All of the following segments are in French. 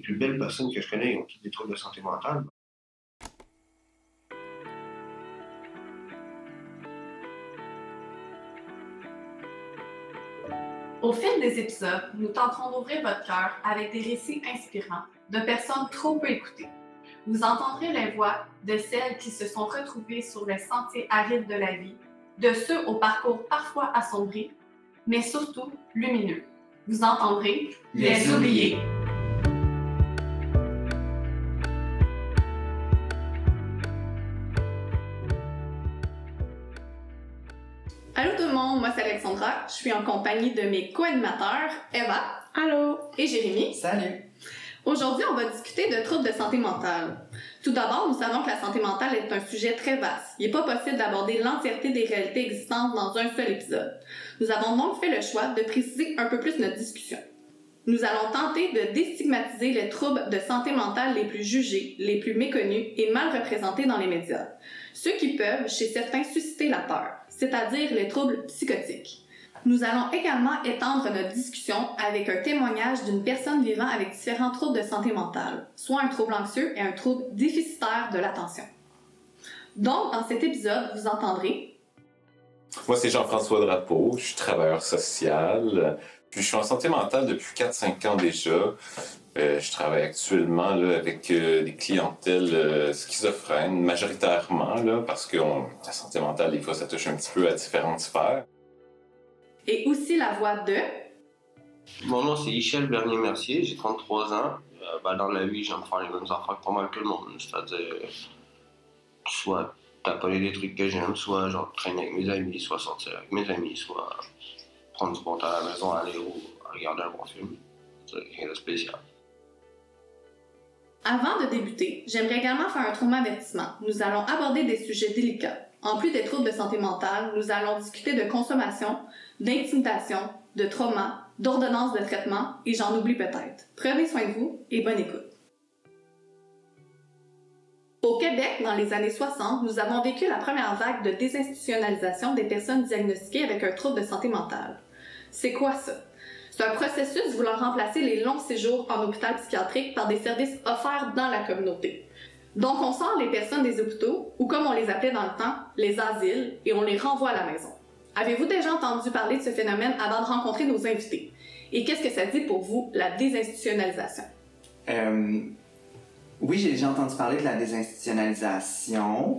les plus belles personnes que je connais ont toutes des troubles de santé mentale. Au fil des épisodes, nous tenterons d'ouvrir votre cœur avec des récits inspirants de personnes trop peu écoutées. Vous entendrez les voix de celles qui se sont retrouvées sur les sentiers arides de la vie, de ceux au parcours parfois assombri, mais surtout lumineux. Vous entendrez les, oubliés. Monde, moi c'est Alexandra. Je suis en compagnie de mes co-animateurs Eva. Allô? Et Jérémy. Salut. Aujourd'hui, on va discuter de troubles de santé mentale. Tout d'abord, nous savons que la santé mentale est un sujet très vaste. Il n'est pas possible d'aborder l'entièreté des réalités existantes dans un seul épisode. Nous avons donc fait le choix de préciser un peu plus notre discussion. Nous allons tenter de déstigmatiser les troubles de santé mentale les plus jugés, les plus méconnus et mal représentés dans les médias. Ceux qui peuvent, chez certains, susciter la peur, c'est-à-dire les troubles psychotiques. Nous allons également étendre notre discussion avec un témoignage d'une personne vivant avec différents troubles de santé mentale, soit un trouble anxieux et un trouble déficitaire de l'attention. Donc, dans cet épisode, vous entendrez Moi, c'est Jean-François Drapeau, je suis travailleur social, puis je suis en santé mentale depuis 4-5 ans déjà. Euh, je travaille actuellement là, avec euh, des clientèles euh, schizophrènes, majoritairement, là, parce que on, la santé mentale, des fois, ça touche un petit peu à différentes sphères. Et aussi la voix de... Mon nom, c'est Michel Bernier-Mercier, j'ai 33 ans. Euh, ben, dans la vie, j'aime faire les mêmes affaires que pas mal que le monde. C'est-à-dire, soit taponner des trucs que j'aime, soit genre traîner avec mes amis, soit sortir avec mes amis, soit prendre du bon temps à la maison, aller au, regarder un bon film. C'est rien de spécial. Avant de débuter, j'aimerais également faire un trauma avertissement. Nous allons aborder des sujets délicats. En plus des troubles de santé mentale, nous allons discuter de consommation, d'intimidation, de trauma, d'ordonnance de traitement et j'en oublie peut-être. Prenez soin de vous et bonne écoute. Au Québec, dans les années 60, nous avons vécu la première vague de désinstitutionnalisation des personnes diagnostiquées avec un trouble de santé mentale. C'est quoi ça? C'est un processus voulant remplacer les longs séjours en hôpital psychiatrique par des services offerts dans la communauté. Donc on sort les personnes des hôpitaux, ou comme on les appelait dans le temps, les asiles, et on les renvoie à la maison. Avez-vous déjà entendu parler de ce phénomène avant de rencontrer nos invités? Et qu'est-ce que ça dit pour vous, la désinstitutionnalisation? Euh, oui, j'ai déjà entendu parler de la désinstitutionnalisation.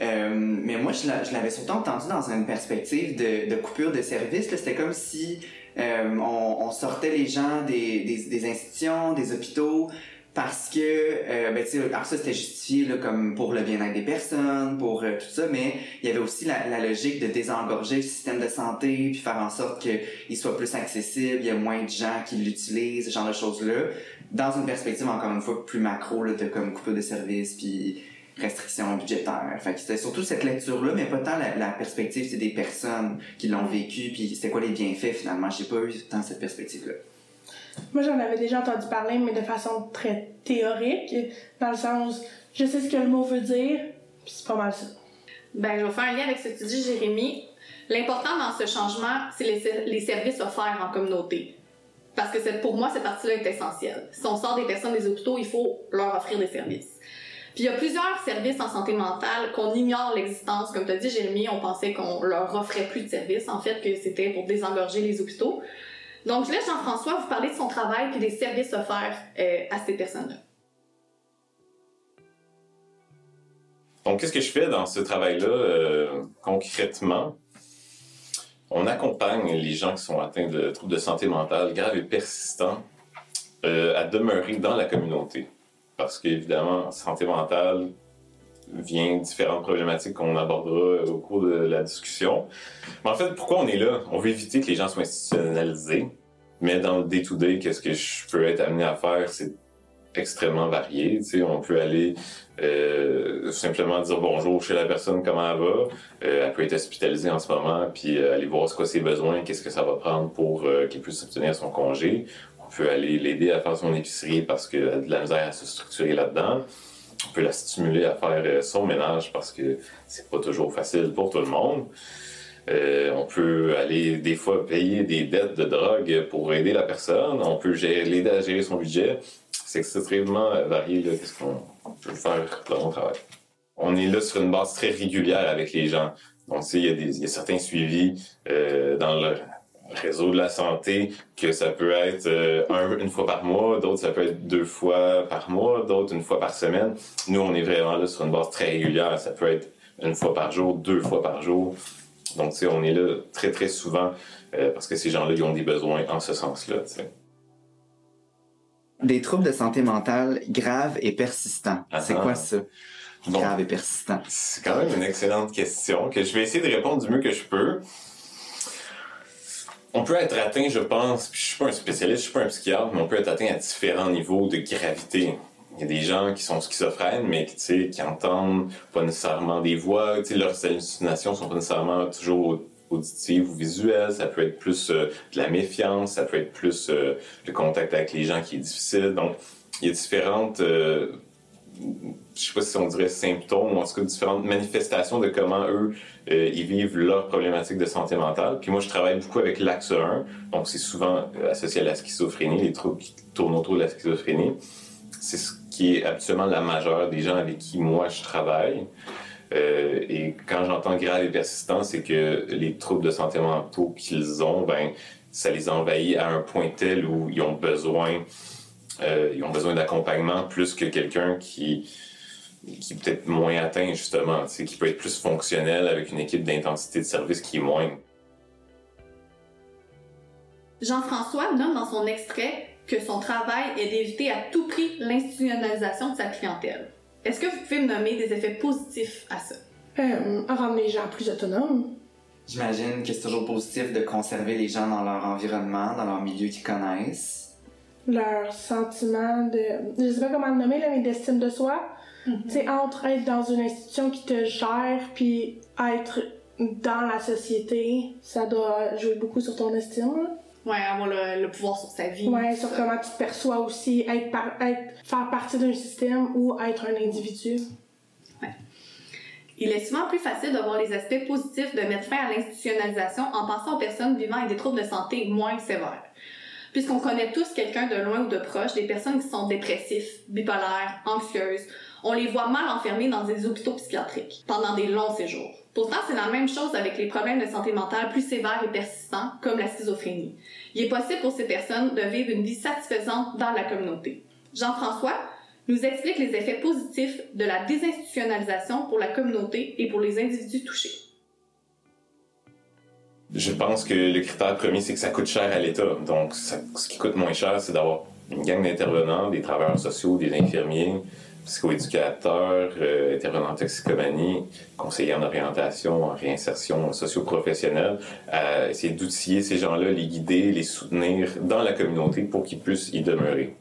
Euh, mais moi, je l'a- je l'avais surtout entendu dans une perspective de, de coupure de service. C'était comme si euh, on, sortait les gens des, des, institutions, des hôpitaux, parce que, euh, ben, alors ça, c'était justifié là, comme pour le bien-être des personnes, pour euh, tout ça, mais il y avait aussi la, logique de désengorger le système de santé, puis faire en sorte qu'il soit plus accessible, il y a moins de gens qui l'utilisent, ce genre de choses-là, dans une perspective, encore une fois, plus macro, là, de comme coupure de services, puis restrictions budgétaires. Fait que c'était surtout cette lecture-là, mais pas tant la, la perspective, c'est des personnes qui l'ont vécu, puis c'était quoi les bienfaits, finalement. J'ai pas eu tant cette perspective-là. Moi, j'en avais déjà entendu parler, mais de façon très théorique, dans le sens, je sais ce que le mot veut dire, puis c'est pas mal ça. Ben, je vais faire un lien avec ce que tu dis, Jérémy. L'important dans ce changement, c'est les, ser- les services offerts en communauté. Parce que c'est- pour moi, cette partie-là est essentielle. Si on sort des personnes des hôpitaux, il faut leur offrir des services. Puis il y a plusieurs services en santé mentale qu'on ignore l'existence. Comme tu as dit, Jérémy, on pensait qu'on leur offrait plus de services, en fait, que c'était pour désengorger les hôpitaux. Donc, je laisse Jean-François vous parler de son travail puis des services offerts euh, à ces personnes-là. Donc, qu'est-ce que je fais dans ce travail-là euh, concrètement? On accompagne les gens qui sont atteints de troubles de santé mentale graves et persistants euh, à demeurer dans la communauté. Parce qu'évidemment, santé mentale vient différentes problématiques qu'on abordera au cours de la discussion. Mais en fait, pourquoi on est là? On veut éviter que les gens soient institutionnalisés. Mais dans le day-to-day, qu'est-ce que je peux être amené à faire? C'est extrêmement varié. Tu on peut aller euh, simplement dire bonjour chez la personne, comment elle va. Euh, elle peut être hospitalisée en ce moment, puis euh, aller voir ce quoi ses besoins, qu'est-ce que ça va prendre pour euh, qu'elle puisse obtenir son congé. On peut aller l'aider à faire son épicerie parce qu'elle a de la misère à se structurer là-dedans. On peut la stimuler à faire euh, son ménage parce que c'est pas toujours facile pour tout le monde. Euh, on peut aller des fois payer des dettes de drogue pour aider la personne. On peut l'aider à gérer son budget. C'est extrêmement varié qu'est-ce qu'on peut faire dans mon travail. On est là sur une base très régulière avec les gens. Donc, il y, a il y a certains suivis euh, dans le réseau de la santé que ça peut être euh, un, une fois par mois, d'autres ça peut être deux fois par mois, d'autres une fois par semaine. Nous, on est vraiment là sur une base très régulière. Ça peut être une fois par jour, deux fois par jour. Donc, tu sais, on est là très, très souvent euh, parce que ces gens-là, ils ont des besoins en ce sens-là, tu sais. Des troubles de santé mentale graves et persistants. C'est Ah. quoi ça? Bon. Grave et persistant. C'est quand même une excellente question que je vais essayer de répondre du mieux que je peux. On peut être atteint, je pense, puis je suis pas un spécialiste, je suis pas un psychiatre, mais on peut être atteint à différents niveaux de gravité. Il y a des gens qui sont schizophrènes, mais qui, qui entendent pas nécessairement des voix, leurs hallucinations sont pas nécessairement toujours auditives ou visuelles, ça peut être plus euh, de la méfiance, ça peut être plus euh, le contact avec les gens qui est difficile. Donc, il y a différentes euh, je sais pas si on dirait symptômes ou en tout cas différentes manifestations de comment eux euh, ils vivent leur problématique de santé mentale. Puis moi je travaille beaucoup avec l'axe 1, donc c'est souvent euh, associé à la schizophrénie, les troubles qui tournent autour de la schizophrénie. C'est ce qui est habituellement la majeure des gens avec qui moi je travaille. Euh, et quand j'entends grave et persistant, c'est que les troubles de santé mentale qu'ils ont, ben ça les envahit à un point tel où ils ont besoin euh, ils ont besoin d'accompagnement plus que quelqu'un qui, qui est peut-être moins atteint, justement, tu sais, qui peut être plus fonctionnel avec une équipe d'intensité de service qui est moindre. Jean-François nomme dans son extrait que son travail est d'éviter à tout prix l'institutionnalisation de sa clientèle. Est-ce que vous pouvez me nommer des effets positifs à ça? Euh, rendre les gens plus autonomes. J'imagine que c'est toujours positif de conserver les gens dans leur environnement, dans leur milieu qu'ils connaissent. Leur sentiment de. Je sais pas comment le nommer, là, mais d'estime de soi. Tu sais, entre être dans une institution qui te gère, puis être dans la société, ça doit jouer beaucoup sur ton estime. là. Ouais, avoir le, le pouvoir sur sa vie. Ouais, sur comment tu te perçois aussi, être, par- être faire partie d'un système ou être un individu. Il est souvent plus facile de voir les aspects positifs de mettre fin à l'institutionnalisation en pensant aux personnes vivant avec des troubles de santé moins sévères. Puisqu'on connaît tous quelqu'un de loin ou de proche, des personnes qui sont dépressifs, bipolaires, anxieuses, on les voit mal enfermés dans des hôpitaux psychiatriques pendant des longs séjours. Pourtant, c'est la même chose avec les problèmes de santé mentale plus sévères et persistants, comme la schizophrénie. Il est possible pour ces personnes de vivre une vie satisfaisante dans la communauté. Jean-François nous explique les effets positifs de la désinstitutionnalisation pour la communauté et pour les individus touchés. Je pense que le critère premier, c'est que ça coûte cher à l'État. Donc, ce qui coûte moins cher, c'est d'avoir une gang d'intervenants, des travailleurs sociaux, des infirmiers, psychoéducateurs, euh, intervenants en toxicomanie, conseillers en orientation, en réinsertion socio-professionnelle, à essayer d'outiller ces gens-là, les guider, les soutenir dans la communauté pour qu'ils puissent y demeurer.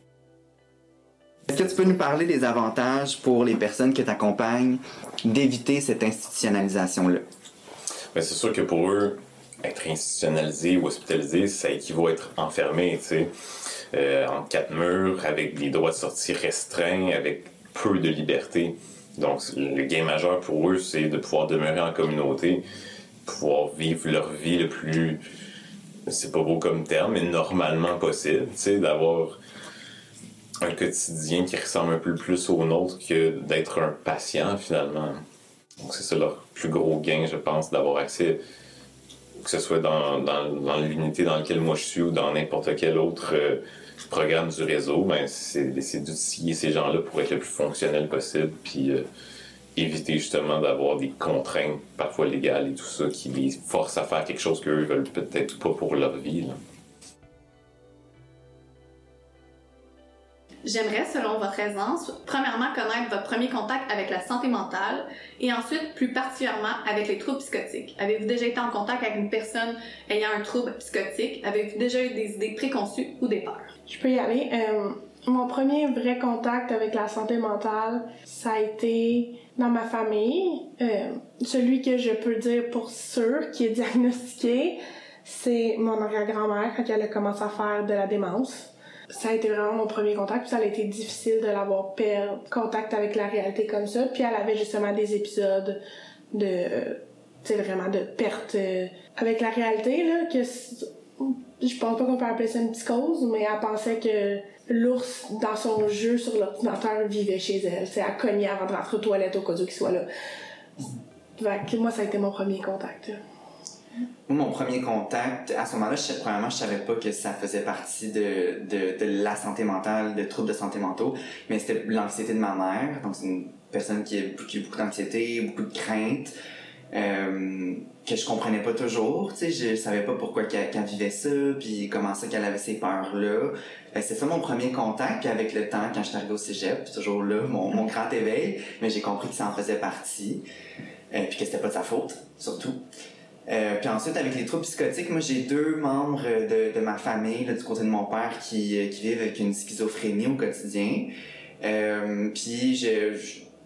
Est-ce que tu peux nous parler des avantages pour les personnes que tu accompagnes d'éviter cette institutionnalisation-là? Ben, c'est sûr que pour eux, être institutionnalisé ou hospitalisé, ça équivaut à être enfermé, tu sais, euh, en quatre murs, avec des droits de sortie restreints, avec peu de liberté. Donc, le gain majeur pour eux, c'est de pouvoir demeurer en communauté, pouvoir vivre leur vie le plus, c'est pas beau comme terme, mais normalement possible, tu sais, d'avoir un quotidien qui ressemble un peu plus au nôtre que d'être un patient, finalement. Donc, c'est ça leur plus gros gain, je pense, d'avoir accès, que ce soit dans, dans, l'unité dans laquelle moi je suis ou dans n'importe quel autre euh, programme du réseau, ben, c'est, d'outiller ces gens-là pour être le plus fonctionnel possible, puis euh, éviter justement d'avoir des contraintes, parfois légales et tout ça, qui les forcent à faire quelque chose qu'eux veulent peut-être pas pour leur vie. J'aimerais, selon votre aisance, premièrement connaître votre premier contact avec la santé mentale et ensuite, plus particulièrement, avec les troubles psychotiques. Avez-vous déjà été en contact avec une personne ayant un trouble psychotique? Avez-vous déjà eu des idées préconçues ou des peurs? Je peux y aller. Euh, mon premier vrai contact avec la santé mentale, ça a été dans ma famille. Euh, celui que je peux dire pour sûr qui est diagnostiqué, c'est mon arrière-grand-mère quand elle a commencé à faire de la démence. Ça a été vraiment mon premier contact, puis ça a été difficile de l'avoir perdre contact avec la réalité comme ça. Puis elle avait justement des épisodes de c'est vraiment de perte euh, avec la réalité là je pense pas qu'on peut appeler ça une psychose mais elle pensait que l'ours dans son jeu sur l'ordinateur vivait chez elle. C'est elle cognait avant de rentrer aux toilettes au cas où qu'il soit là. Moi ça a été mon premier contact mon premier contact, à ce moment-là, je, premièrement, je savais pas que ça faisait partie de, de, de la santé mentale, de troubles de santé mentaux, mais c'était l'anxiété de ma mère. Donc, c'est une personne qui a, qui a beaucoup d'anxiété, beaucoup de crainte, euh, que je comprenais pas toujours. Tu sais, je savais pas pourquoi qu'elle vivait ça, puis comment ça qu'elle avait ces peurs-là. C'est ça mon premier contact, puis avec le temps, quand je suis arrivée au cégep, toujours là, mon, grand éveil, mais j'ai compris que ça en faisait partie, euh, puis que c'était pas de sa faute, surtout. Euh, puis ensuite, avec les troubles psychotiques, moi j'ai deux membres de, de ma famille, du côté de mon père, qui, euh, qui vivent avec une schizophrénie au quotidien. Puis je,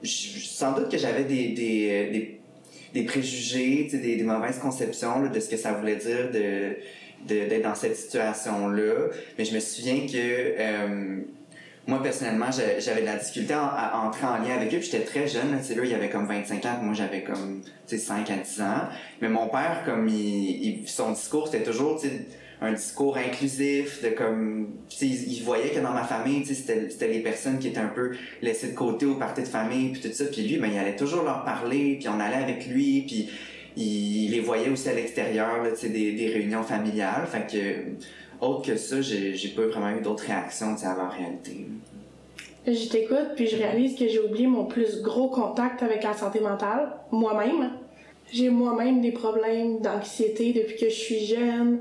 sans doute que j'avais des, des, des, préjugés, des, des mauvaises conceptions de ce que ça voulait dire de d'être dans cette situation-là. Mais je me souviens que euh, moi, personnellement, j'avais de la difficulté à, entrer en lien avec eux. J'étais très jeune. Là, il avait comme 25 ans. Moi, j'avais comme 5 à 10 ans. Mais mon père, comme il, son discours, c'était toujours un discours inclusif. de comme il, il, voyait que dans ma famille, c'était les personnes qui étaient un peu laissées de côté au parti de famille. Puis tout ça. Puis lui, ben, il allait toujours leur parler. Puis on allait avec lui. Puis il, les voyait aussi à l'extérieur des, des réunions familiales. Fait que autre que ça, j'ai pas vraiment eu d'autres réactions à la réalité. Je t'écoute, puis je réalise que j'ai oublié mon plus gros contact avec la santé mentale, moi-même. J'ai moi-même des problèmes d'anxiété depuis que je suis jeune.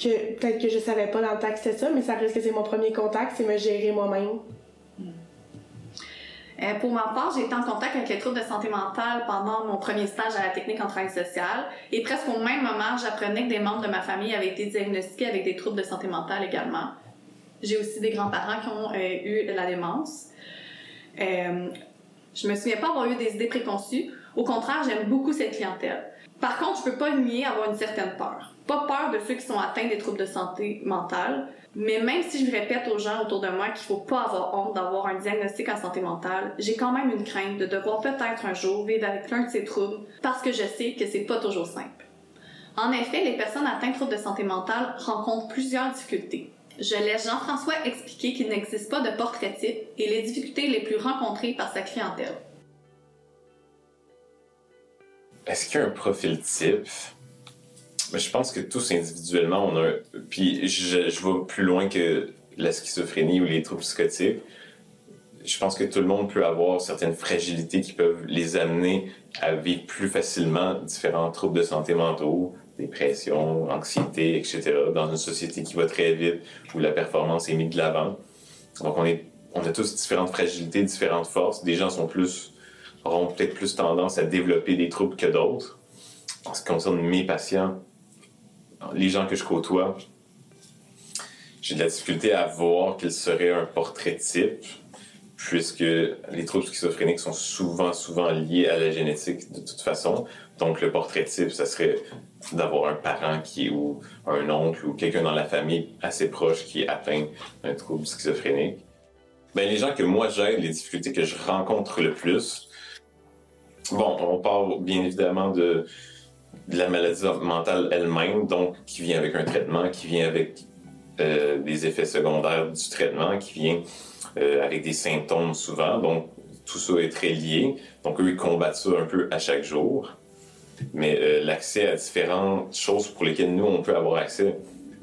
Que peut-être que je savais pas dans le temps que c'était ça, mais ça reste que c'est mon premier contact, c'est me gérer moi-même. Euh, pour ma part, j'ai été en contact avec les troubles de santé mentale pendant mon premier stage à la technique en travail social. Et presque au même moment, j'apprenais que des membres de ma famille avaient été diagnostiqués avec des troubles de santé mentale également. J'ai aussi des grands-parents qui ont euh, eu la démence. Euh, je me souviens pas avoir eu des idées préconçues. Au contraire, j'aime beaucoup cette clientèle. Par contre, je peux pas nier avoir une certaine peur. Pas peur de ceux qui sont atteints des troubles de santé mentale, mais même si je répète aux gens autour de moi qu'il faut pas avoir honte d'avoir un diagnostic en santé mentale, j'ai quand même une crainte de devoir peut-être un jour vivre avec l'un de ces troubles parce que je sais que c'est pas toujours simple. En effet, les personnes atteintes de troubles de santé mentale rencontrent plusieurs difficultés. Je laisse Jean-François expliquer qu'il n'existe pas de portrait type et les difficultés les plus rencontrées par sa clientèle. Est-ce qu'il y a un profil type? Mais je pense que tous individuellement, on a. Puis je, je vais plus loin que la schizophrénie ou les troubles psychotiques. Je pense que tout le monde peut avoir certaines fragilités qui peuvent les amener à vivre plus facilement différents troubles de santé mentaux, dépression, anxiété, etc., dans une société qui va très vite, où la performance est mise de l'avant. Donc, on, est, on a tous différentes fragilités, différentes forces. Des gens sont plus, auront peut-être plus tendance à développer des troubles que d'autres. En ce qui concerne mes patients, les gens que je côtoie, j'ai de la difficulté à voir qu'il serait un portrait type, puisque les troubles schizophréniques sont souvent, souvent liés à la génétique de toute façon. Donc, le portrait type, ça serait d'avoir un parent qui ou un oncle ou quelqu'un dans la famille assez proche qui est atteint d'un trouble schizophrénique. Ben, les gens que moi j'aide, les difficultés que je rencontre le plus, bon, on parle bien évidemment de de la maladie mentale elle-même, donc qui vient avec un traitement, qui vient avec euh, des effets secondaires du traitement, qui vient euh, avec des symptômes souvent. Donc, tout ça est très lié. Donc, eux, ils combattent ça un peu à chaque jour. Mais euh, l'accès à différentes choses pour lesquelles nous, on peut avoir accès,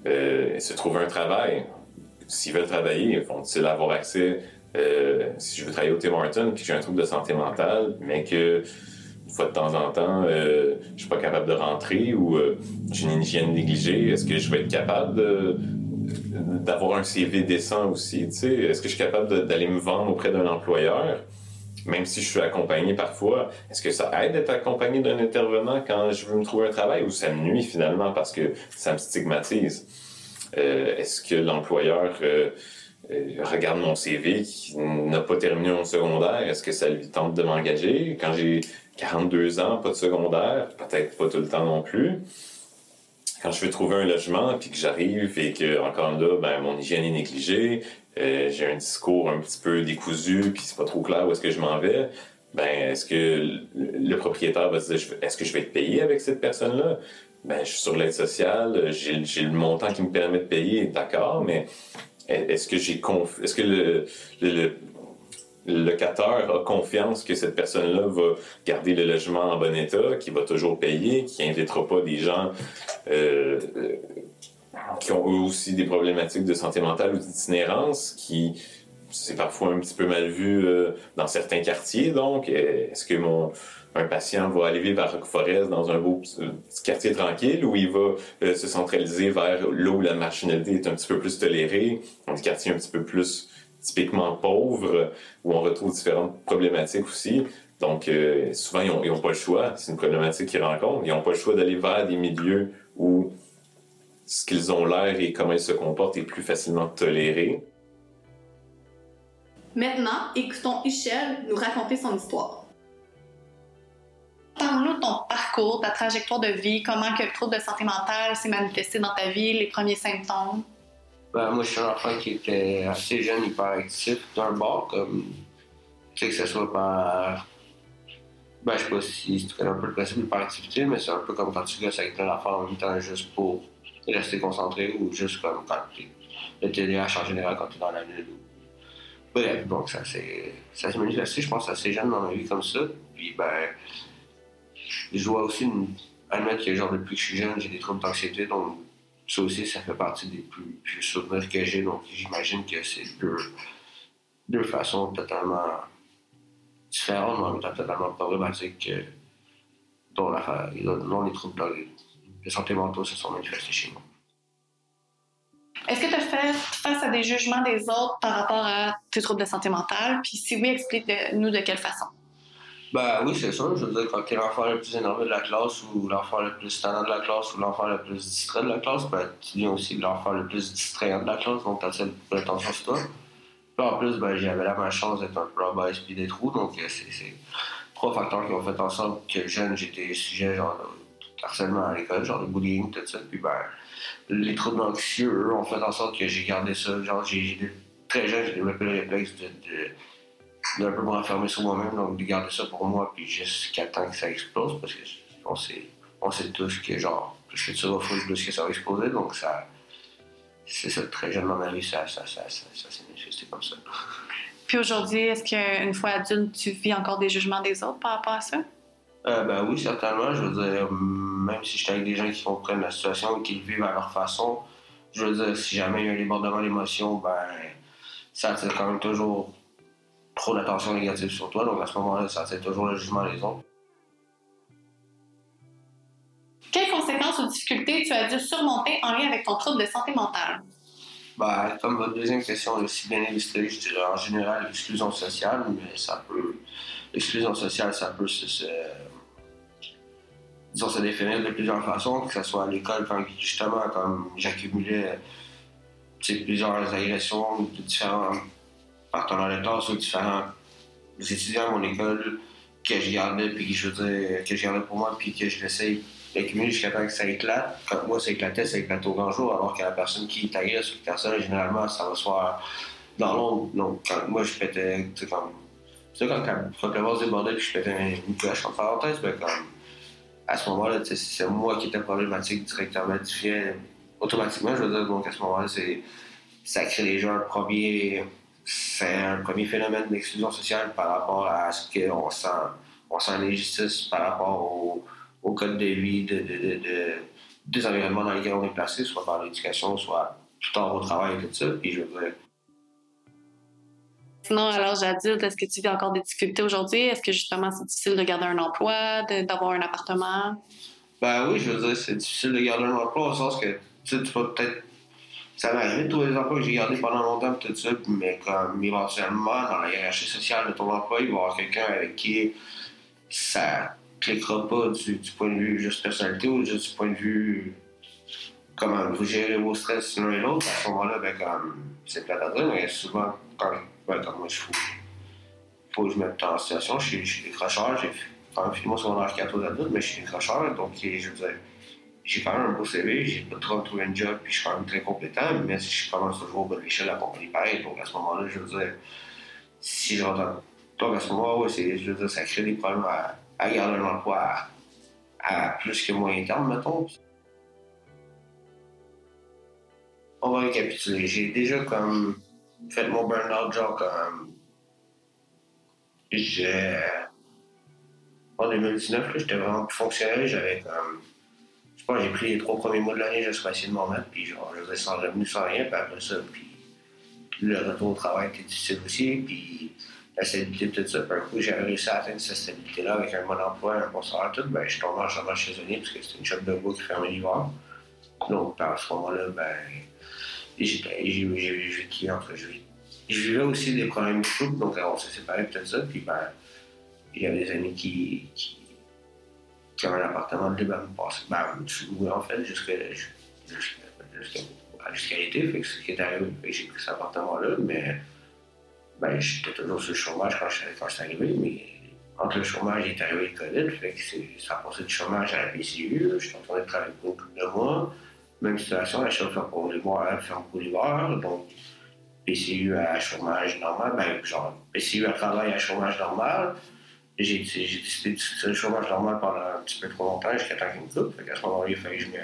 se trouver un travail. S'ils veulent travailler, vont-ils avoir accès si je veux travailler au Tim Hortons puis j'ai un trouble de santé mentale, mais que fois de temps en temps, euh, je suis pas capable de rentrer ou euh, j'ai une hygiène négligée, est-ce que je vais être capable d'avoir un CV décent aussi? Est-ce que je suis capable d'aller me vendre auprès d'un employeur? Même si je suis accompagné parfois, est-ce que ça aide d'être accompagné d'un intervenant quand je veux me trouver un travail ou ça me nuit finalement parce que ça me stigmatise? Euh, est-ce que l'employeur euh, regarde mon CV qui n'a pas terminé mon secondaire? Est-ce que ça lui tente de m'engager? Quand j'ai 42 ans, pas de secondaire, peut-être pas tout le temps non plus. Quand je veux trouver un logement, puis que j'arrive et que, encore là, ben, mon hygiène est négligée, euh, j'ai un discours un petit peu décousu, puis c'est pas trop clair où est-ce que je m'en vais, ben, est-ce que le propriétaire va se dire, est-ce que je vais être payé avec cette personne-là? Ben, je suis sur l'aide sociale, j'ai le montant qui me permet de payer, d'accord, mais est-ce que j'ai conf... est-ce que locataire a confiance que cette personne-là va garder le logement en bon état, qui va toujours payer, qui n'invitera pas des gens euh, qui ont eux aussi des problématiques de santé mentale ou d'itinérance, qui c'est parfois un petit peu mal vu euh, dans certains quartiers. Donc, est-ce que mon un patient va aller vivre à dans un beau petit quartier tranquille ou il va euh, se centraliser vers là où la marginalité est un petit peu plus tolérée, dans des quartiers un petit peu plus typiquement pauvres, où on retrouve différentes problématiques aussi. Donc, euh, souvent, ils n'ont pas le choix. C'est une problématique qu'ils rencontrent. Ils n'ont pas le choix d'aller vers des milieux où ce qu'ils ont l'air et comment ils se comportent est plus facilement toléré. Maintenant, écoutons Michel nous raconter son histoire. Parle-nous de ton parcours, ta trajectoire de vie, comment que le trouble de santé mentale s'est manifesté dans ta vie, les premiers symptômes. Ben, moi, je suis un enfant qui était assez jeune, hyperactif, d'un bord, comme, tu sais, que ce soit par. Ben, je sais pas si tu connais un peu le principe l'hyperactivité, mais c'est un peu comme quand tu gosses avec plein d'affaires en même temps juste pour rester concentré ou juste comme quand tu le TDAH en général quand tu es dans la nuit. Bref, donc ça s'est manifesté, je pense, assez jeune dans ma vie comme ça. Puis, ben, je dois aussi admettre que, genre, depuis que je suis jeune, j'ai des troubles d'anxiété, donc ça aussi, ça fait partie des plus, plus souvenirs que j'ai. Donc, j'imagine que c'est deux, deux façons totalement différentes, mais totalement problématiques dont, la, dont les troubles de santé mentale se sont manifestés chez moi. Est-ce que tu as fait face à des jugements des autres par rapport à tes troubles de santé mentale? Puis si oui, explique-nous de quelle façon. Ben oui, c'est ça. Je veux dire, quand tu es l'enfant le plus énervé de la classe ou l'enfant le plus talent de la classe ou l'enfant le plus distrait de la classe, ben tu viens aussi l'enfant le plus distrayant de la classe, donc tu as cette attention sur toi. Puis en plus, ben, j'avais la malchance d'être un peu en bas puis des trous, donc euh, c'est trois facteurs qui ont fait en sorte que jeune, j'étais sujet genre de harcèlement à l'école, genre de bullying, tout ça. Puis ben, les troubles anxieux, eux, ont fait en sorte que j'ai gardé ça. Genre, j'ai très jeune, j'ai développé le réflexe de d'un peu me renfermer sur moi-même, donc de garder ça pour moi, puis jusqu'à temps que ça explose, parce qu'on sait, on sait tous que, genre, plus que tu vas plus que ça va exploser, donc ça. C'est ça, très jeune dans ma vie, ça, ça, ça, ça, ça s'est manifesté comme ça. Puis aujourd'hui, est-ce qu'une fois adulte, tu vis encore des jugements des autres par rapport à ça? Euh, ben oui, certainement. Je veux dire, même si j'étais avec des gens qui comprennent la situation et qui le vivent à leur façon, je veux dire, si jamais il y a un débordement d'émotions, ben, ça attire quand même toujours trop d'attention négative sur toi. Donc à ce moment-là, ça attire toujours le jugement des autres. Quelles conséquences ou difficultés tu as dû surmonter en lien avec ton trouble de santé mentale? Ben, comme votre deuxième question est si bien illustrée, je dirais en général l'exclusion sociale, mais ça peut. L'exclusion sociale, ça peut se, disons, se définir de plusieurs façons, que ce soit à l'école, quand justement, comme j'accumulais plusieurs agressions de différents classe ou différents étudiants à mon école que je gardais, puis je veux que je gardais pour moi, puis que je laissais d'accumuler jusqu'à temps que ça éclate. Quand moi, ça éclatait, ça éclatait au grand jour, alors que la personne qui t'agresse, ou personne, généralement, ça va se faire dans l'ombre. Donc, quand moi, je pétais, tu sais, comme. Tu sais, quand, le vase débordait, puis je pétais une cloche en parenthèse, ben, comme. À ce moment-là, c'est moi qui étais problématique directement, automatiquement, je veux dire. Donc, à ce moment-là, ça crée déjà un premier. C'est un premier phénomène d'exclusion sociale par rapport à ce qu'on sent, on sent l'injustice par rapport au au code de vie de, de, des environnements dans lesquels on est placé, soit par l'éducation, soit plus tard au travail et tout ça. Puis je veux Sinon, à l'âge adulte, est-ce que tu vis encore des difficultés aujourd'hui? Est-ce que justement c'est difficile de garder un emploi, d'avoir un appartement? Ben oui, je veux dire, c'est difficile de garder un emploi au sens que tu peux peut-être. Ça m'est arrivé de trouver des emplois que j'ai gardés pendant longtemps, tout ça, mais comme éventuellement, dans la hiérarchie sociale de ton emploi, il va y avoir quelqu'un avec qui ça cliquera pas du, point de vue juste personnalité ou juste du point de vue comment vous gérez vos stress l'un et l'autre. À ce moment-là, ben, c'est plate à dire, mais souvent, quand, ben, quand moi, je faut, faut que je mette en situation, je suis, je décrocheur, j'ai quand même fini mon secondaire 4 aux adultes, mais je suis décrocheur, donc je veux dire, j'ai quand même un beau CV, j'ai pas trop trouvé un job, puis je suis quand même très compétent, mais je commence toujours au bas de l'échelle à compagnie pareil, donc à ce moment-là, je veux dire, si j'entends Donc à ce moment, ouais, c'est, je veux dire, ça crée des problèmes à, garder un emploi à, plus que moyen terme, mettons. On va récapituler. J'ai déjà comme fait mon burn-out, genre comme. J'ai. En 2019, là, j'étais vraiment plus fonctionnel. J'avais comme. Je j'ai pris les trois premiers mois de l'année juste pour essayer de m'en puis genre, je faisais sans revenu, sans rien, puis après ça, puis le retour au travail était difficile aussi, puis la stabilité, tout ça. Puis un coup, j'ai réussi à atteindre cette stabilité-là avec un bon emploi, un bon salaire, tout. Ben, je suis tombé en chômage saisonnier parce que c'était une shop de bois qui fermait l'hiver. Donc, à ce moment-là, ben, j'ai, vécu entre je, je vivais aussi des problèmes de couple, donc on s'est séparés, tout ça. Puis, ben, il y avait des amis qui, avaient un appartement de libre à me passer. Ben, louer, en fait, jusqu'à, jusqu'à l'été. Fait que ce qui est arrivé, j'ai pris cet appartement-là, mais ben, j'étais toujours sur le chômage quand je quand j'étais arrivé, mais entre le chômage et arrivé le COVID, fait que ça a passé du chômage à la PCU, je suis en train de travailler pour beaucoup de mois. Même situation, la chef pour les elle ferme pour l'hiver, donc PCU à chômage normal, ben, genre PCU à travail à chômage normal. J'ai, décidé de le chômage normal pendant un petit peu trop longtemps jusqu'à temps qu'il me coupe. Fait qu'à ce moment-là, il fallait que je me,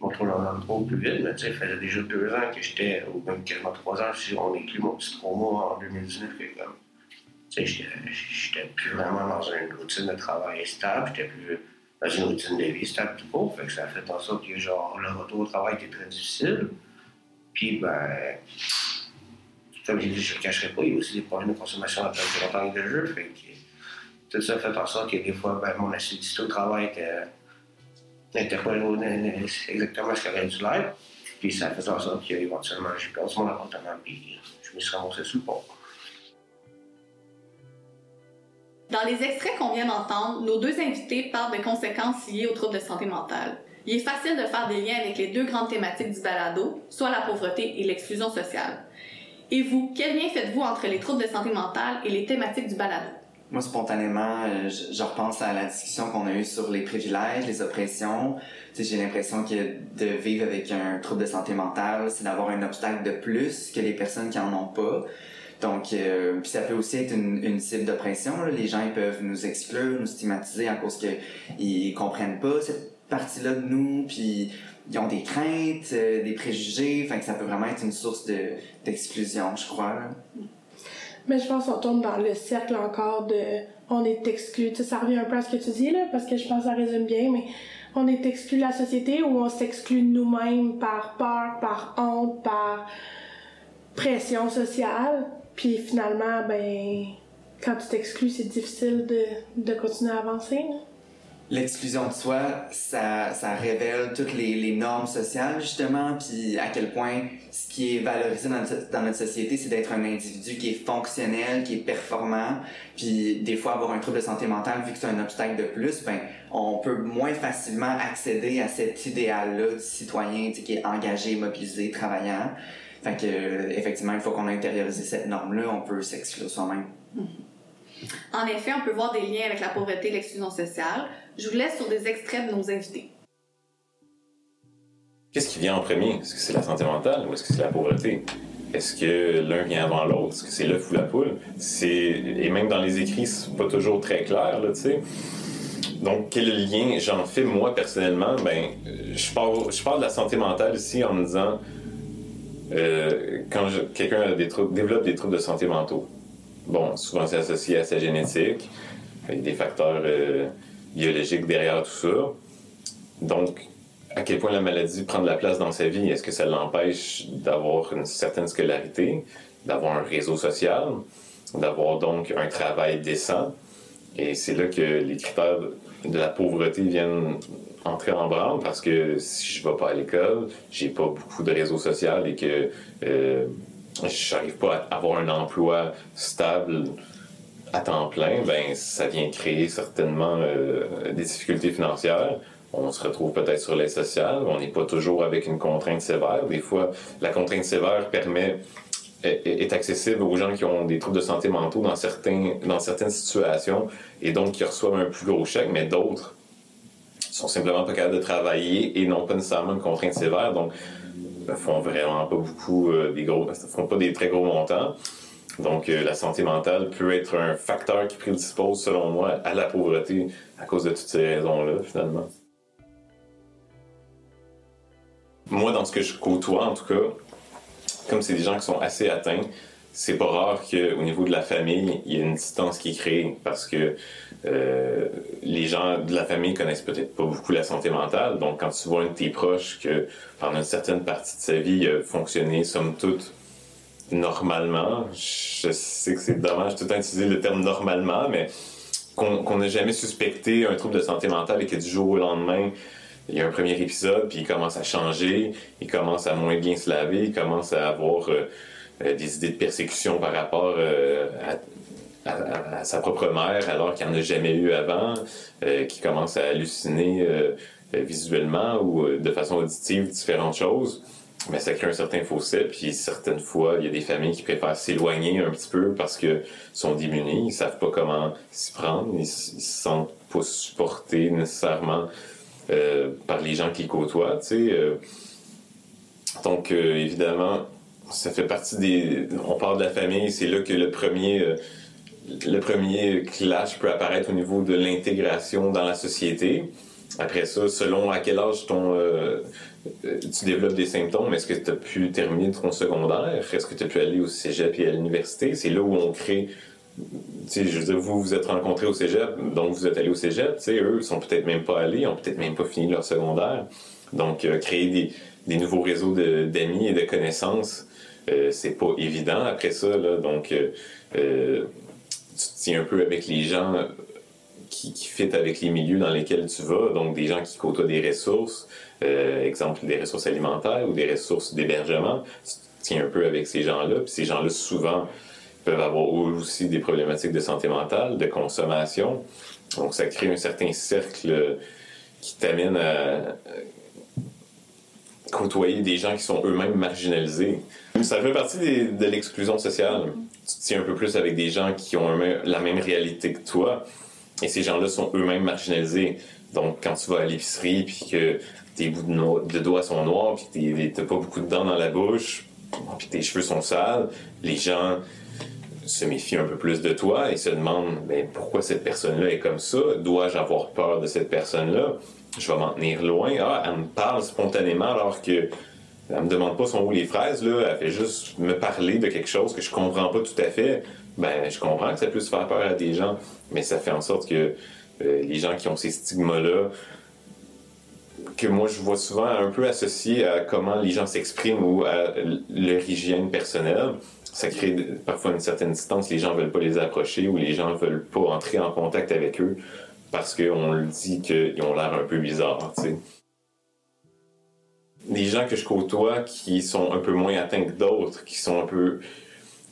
retrouve dans le trop plus vite, mais tu sais, il faisait déjà deux ans que j'étais, ou même quasiment trois ans, si on inclut mon petit mois en 2019, que comme, tu sais, j'étais, plus vraiment dans une routine de travail stable, j'étais plus dans une routine de vie stable tout court, fait que ça a fait en sorte que, genre, le retour au travail était très difficile. Puis, ben, comme je ne le cacherai pas, il y a aussi des problèmes de consommation à du longtemps de jeu, fait que tout ça fait en sorte que des fois, ben, mon acidité au travail était n'était pas exactement ce qu'elle aurait dû. Puis ça fait en sorte qu'éventuellement, j'ai perdu mon appartement, puis je me suis ramassé sous le pont. Dans les extraits qu'on vient d'entendre, nos deux invités parlent de conséquences liées aux troubles de santé mentale. Il est facile de faire des liens avec les deux grandes thématiques du balado, soit la pauvreté et l'exclusion sociale. Et vous, quel lien faites-vous entre les troubles de santé mentale et les thématiques du balado? Moi, spontanément, euh, je, repense à la discussion qu'on a eue sur les privilèges, les oppressions. Tu sais, j'ai l'impression que de vivre avec un trouble de santé mentale, c'est d'avoir un obstacle de plus que les personnes qui en ont pas. Donc, euh, puis ça peut aussi être une, une cible d'oppression. Les gens ils peuvent nous exclure, nous stigmatiser à cause qu'ils comprennent pas cette partie-là de nous, puis ils ont des craintes, euh, des préjugés. Enfin, que ça peut vraiment être une source de d'exclusion, je crois. Mais je pense qu'on tombe dans le cercle encore de on est exclu. Tu sais, ça revient un peu à ce que tu dis là, parce que je pense que ça résume bien, mais on est exclu de la société ou on s'exclut nous-mêmes par peur, par honte, par pression sociale. Puis finalement, ben, quand tu t'exclus, c'est difficile de, de continuer à avancer. L'exclusion de soi, ça, révèle toutes les, normes sociales, justement, puis à quel point ce qui est valorisé dans notre, société, c'est d'être un individu qui est fonctionnel, qui est performant, puis des fois avoir un trouble de santé mentale, vu que c'est un obstacle de plus, ben, on peut moins facilement accéder à cet idéal-là du citoyen, tu sais, qui est engagé, mobilisé, travaillant. Fait que, effectivement, une fois qu'on a intériorisé cette norme-là, on peut s'exclure soi-même. En effet, on peut voir des liens avec la pauvreté et l'exclusion sociale. Je vous laisse sur des extraits de nos invités. Qu'est-ce qui vient en premier? Est-ce que c'est la santé mentale ou est-ce que c'est la pauvreté? Est-ce que l'un vient avant l'autre? Est-ce que c'est l'œuf ou la poule? Et même dans les écrits, c'est pas toujours très clair, là, tu sais. Donc, quel lien? J'en fais, moi, personnellement? Ben, je parle, je parle de la santé mentale ici en me disant, euh, quand quelqu'un développe des troubles de santé mentaux, bon, souvent c'est associé à sa génétique, il y a des facteurs euh, biologiques derrière tout ça. Donc, à quel point la maladie prend de la place dans sa vie? Est-ce que ça l'empêche d'avoir une certaine scolarité, d'avoir un réseau social, d'avoir donc un travail décent? Et c'est là que les critères de la pauvreté viennent entrer en branle parce que si je vais pas à l'école, j'ai pas beaucoup de réseau social et que euh, j'arrive pas à avoir un emploi stable à temps plein, ben ça vient créer certainement euh, des difficultés financières. On se retrouve peut-être sur l'aide sociale, on n'est pas toujours avec une contrainte sévère. Des fois, la contrainte sévère permet est, accessible aux gens qui ont des troubles de santé mentaux dans, certains, dans certaines situations et donc qui reçoivent un plus gros chèque, mais d'autres sont simplement pas capables de travailler et n'ont pas nécessairement une contrainte sévère, donc font vraiment pas beaucoup euh, des gros, font pas des très gros montants. Donc, euh, la santé mentale peut être un facteur qui prédispose, selon moi, à la pauvreté à cause de toutes ces raisons-là, finalement. Moi, dans ce que je côtoie, en tout cas, comme c'est des gens qui sont assez atteints, c'est pas rare qu'au niveau de la famille, il y ait une distance qui est créée parce que euh, les gens de la famille connaissent peut-être pas beaucoup la santé mentale. Donc, quand tu vois un de tes proches que pendant une certaine partie de sa vie, a fonctionné, somme toute, normalement, je sais que c'est dommage tout le temps utiliser le terme normalement, mais qu'on n'a jamais suspecté un trouble de santé mentale et que du jour au lendemain, il y a un premier épisode, puis il commence à changer, il commence à moins bien se laver, il commence à avoir euh, euh, des idées de persécution par rapport euh, à, sa propre mère, alors qu'il n'en a jamais eu avant, qui commence à halluciner visuellement ou de façon auditive différentes choses. Mais ça crée un certain fossé, puis certaines fois, il y a des familles qui préfèrent s'éloigner un petit peu parce que sont démunis, ils savent pas comment s'y prendre, ils, ils se sentent pas supportés nécessairement euh, par les gens qui côtoient, tu sais. Euh. donc, euh, évidemment, ça fait partie des... On parle de la famille, c'est là que le premier... le premier clash peut apparaître au niveau de l'intégration dans la société. Après ça, selon à quel âge ton, tu développes des symptômes, est-ce que tu as pu terminer ton secondaire? Est-ce que tu as pu aller au cégep et à l'université? C'est là où on crée je veux dire, vous vous êtes rencontrés au cégep, donc vous êtes allés au cégep. sais, eux sont peut-être même pas allés, ont peut-être même pas fini leur secondaire. Donc, euh, créer des, des, nouveaux réseaux d'amis et de connaissances, euh, c'est pas évident après ça. Là, donc, euh, euh, tu te tiens un peu avec les gens qui, qui fit avec les milieux dans lesquels tu vas, donc des gens qui côtoient des ressources, exemple des ressources alimentaires ou des ressources d'hébergement. Tu tiens un peu avec ces gens-là, puis ces gens-là, souvent, peuvent avoir aussi des problématiques de santé mentale, de consommation. Donc, ça crée un certain cercle qui t'amène à côtoyer des gens qui sont eux-mêmes marginalisés. Ça fait partie de l'exclusion sociale. Tu te tiens un peu plus avec des gens qui ont la même réalité que toi, et ces gens-là sont eux-mêmes marginalisés. Donc, quand tu vas à l'épicerie, puis que tes bouts de, doigts sont noirs, puis que t'as pas beaucoup de dents dans la bouche, puis tes cheveux sont sales, les gens se méfie un peu plus de toi et se demande ben, pourquoi cette personne-là est comme ça? Dois-je avoir peur de cette personne-là? Je vais m'en tenir loin. Ah, elle me parle spontanément alors que elle me demande pas son où les fraises, là. Elle fait juste me parler de quelque chose que je comprends pas tout à fait. Ben, je comprends que ça puisse faire peur à des gens, mais ça fait en sorte que euh, les gens qui ont ces stigmas-là, que moi je vois souvent un peu associés à comment les gens s'expriment ou à leur hygiène personnelle ça crée parfois une certaine distance. Les gens veulent pas les approcher ou les gens veulent pas entrer en contact avec eux parce qu'on le dit qu'ils ont l'air un peu bizarres, tu sais. Les gens que je côtoie qui sont un peu moins atteints que d'autres, qui sont un peu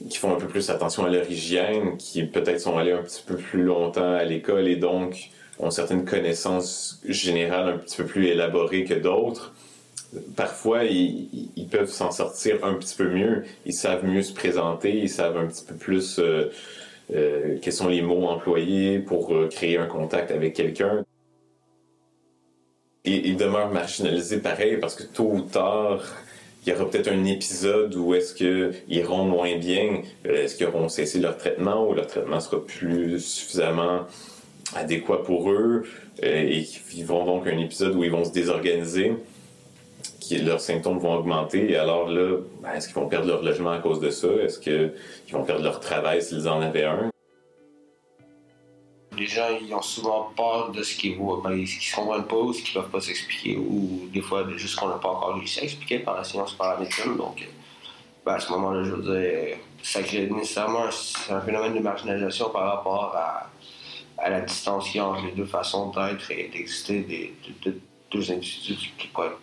qui font un peu plus attention à leur hygiène, qui peut-être sont allés un petit peu plus longtemps à l'école et donc ont certaines connaissances générales un petit peu plus élaborées que d'autres, parfois, ils, peuvent s'en sortir un petit peu mieux. Ils savent mieux se présenter, ils savent un petit peu plus euh, euh, quels sont les mots employés pour euh, créer un contact avec quelqu'un. Et ils demeurent marginalisés pareil parce que tôt ou tard, il y aura peut-être un épisode où est-ce qu'ils iront moins bien, est-ce qu'ils auront cessé leur traitement ou leur traitement sera plus suffisamment adéquat pour eux et qu'ils vont donc un épisode où ils vont se désorganiser leurs symptômes vont augmenter. Et alors là, ben, est-ce qu'ils vont perdre leur logement à cause de ça? Est-ce qu'ils vont perdre leur travail s'ils en avaient un? Les gens, ils ont souvent peur de ce qu'ils voient. Ben, qu'ils ne comprennent pas ou ce qu'ils ne peuvent pas s'expliquer. Ou des fois, juste qu'on n'a pas encore réussi à expliquer par la science, par la médecine. Donc, ben, à ce moment-là, je veux dire, ça crée nécessairement un phénomène de marginalisation par rapport à, la distance qu'il y entre les deux façons d'être et d'exister des, de, deux individus qui peuvent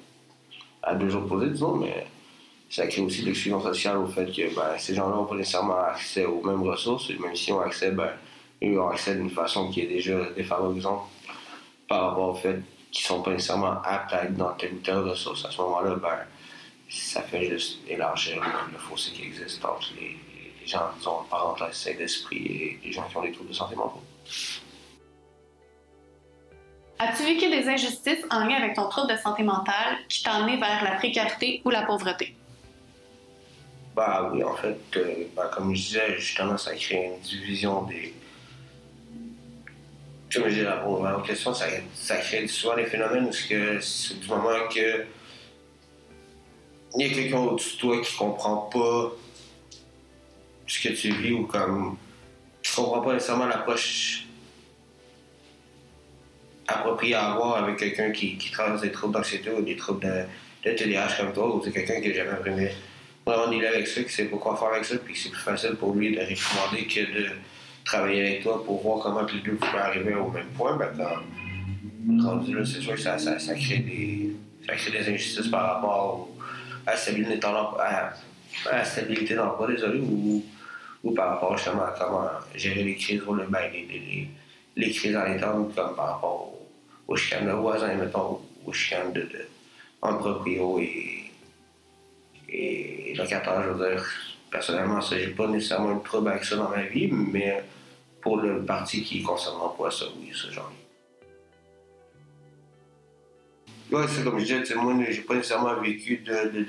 à deux opposés, disons, mais ça crée aussi l'exclusion sociale au fait que ben, ces gens-là n'ont pas nécessairement accès aux mêmes ressources, et même s'ils ont accès, ils ont accès d'une façon qui est déjà défavorisante par rapport au fait qu'ils ne sont pas nécessairement aptes à être dans telle ou telle ressource. À ce moment-là, ben, ça fait juste élargir le, fossé qui existe entre les, gens qui ont parenthèse sain d'esprit et les gens qui ont des troubles de santé mentale. As-tu vécu des injustices en lien avec ton trouble de santé mentale qui amené vers la précarité ou la pauvreté? Bah oui, en fait, euh, bah, comme je disais, justement, ça crée une division des. Comme je disais, la première question, ça, crée souvent des phénomènes où c'est du moment que. Il y a quelqu'un au-dessus de toi qui comprend pas ce que tu vis ou comme. qui comprend pas nécessairement l'approche appropriée à avoir avec quelqu'un qui, traverse des troubles d'anxiété ou des troubles de, de comme toi, ou c'est quelqu'un qui n'a jamais vraiment vraiment dealer avec ça, qui sait pas quoi faire avec ça, puis c'est plus facile pour lui de recommander que de travailler avec toi pour voir comment les deux pouvaient arriver au même point. Quand, rendu là, c'est sûr que ça, ça, ça, crée des, ça crée des injustices par rapport à la stabilité à, à stabilité d'emploi, désolé, ou, ou par rapport justement à comment gérer les crises ou le, ben, les, les, les, crises à l'interne, comme par rapport aux, aux chicanes de voisins, mettons, aux chicanes de, de, proprio et et locataire, je veux dire, personnellement, ça, j'ai pas nécessairement un trouble avec ça dans ma vie, mais pour le parti qui concerne l'emploi, ça, oui, j'en ai. Ouais, c'est comme je disais, moi, j'ai pas nécessairement vécu de, de,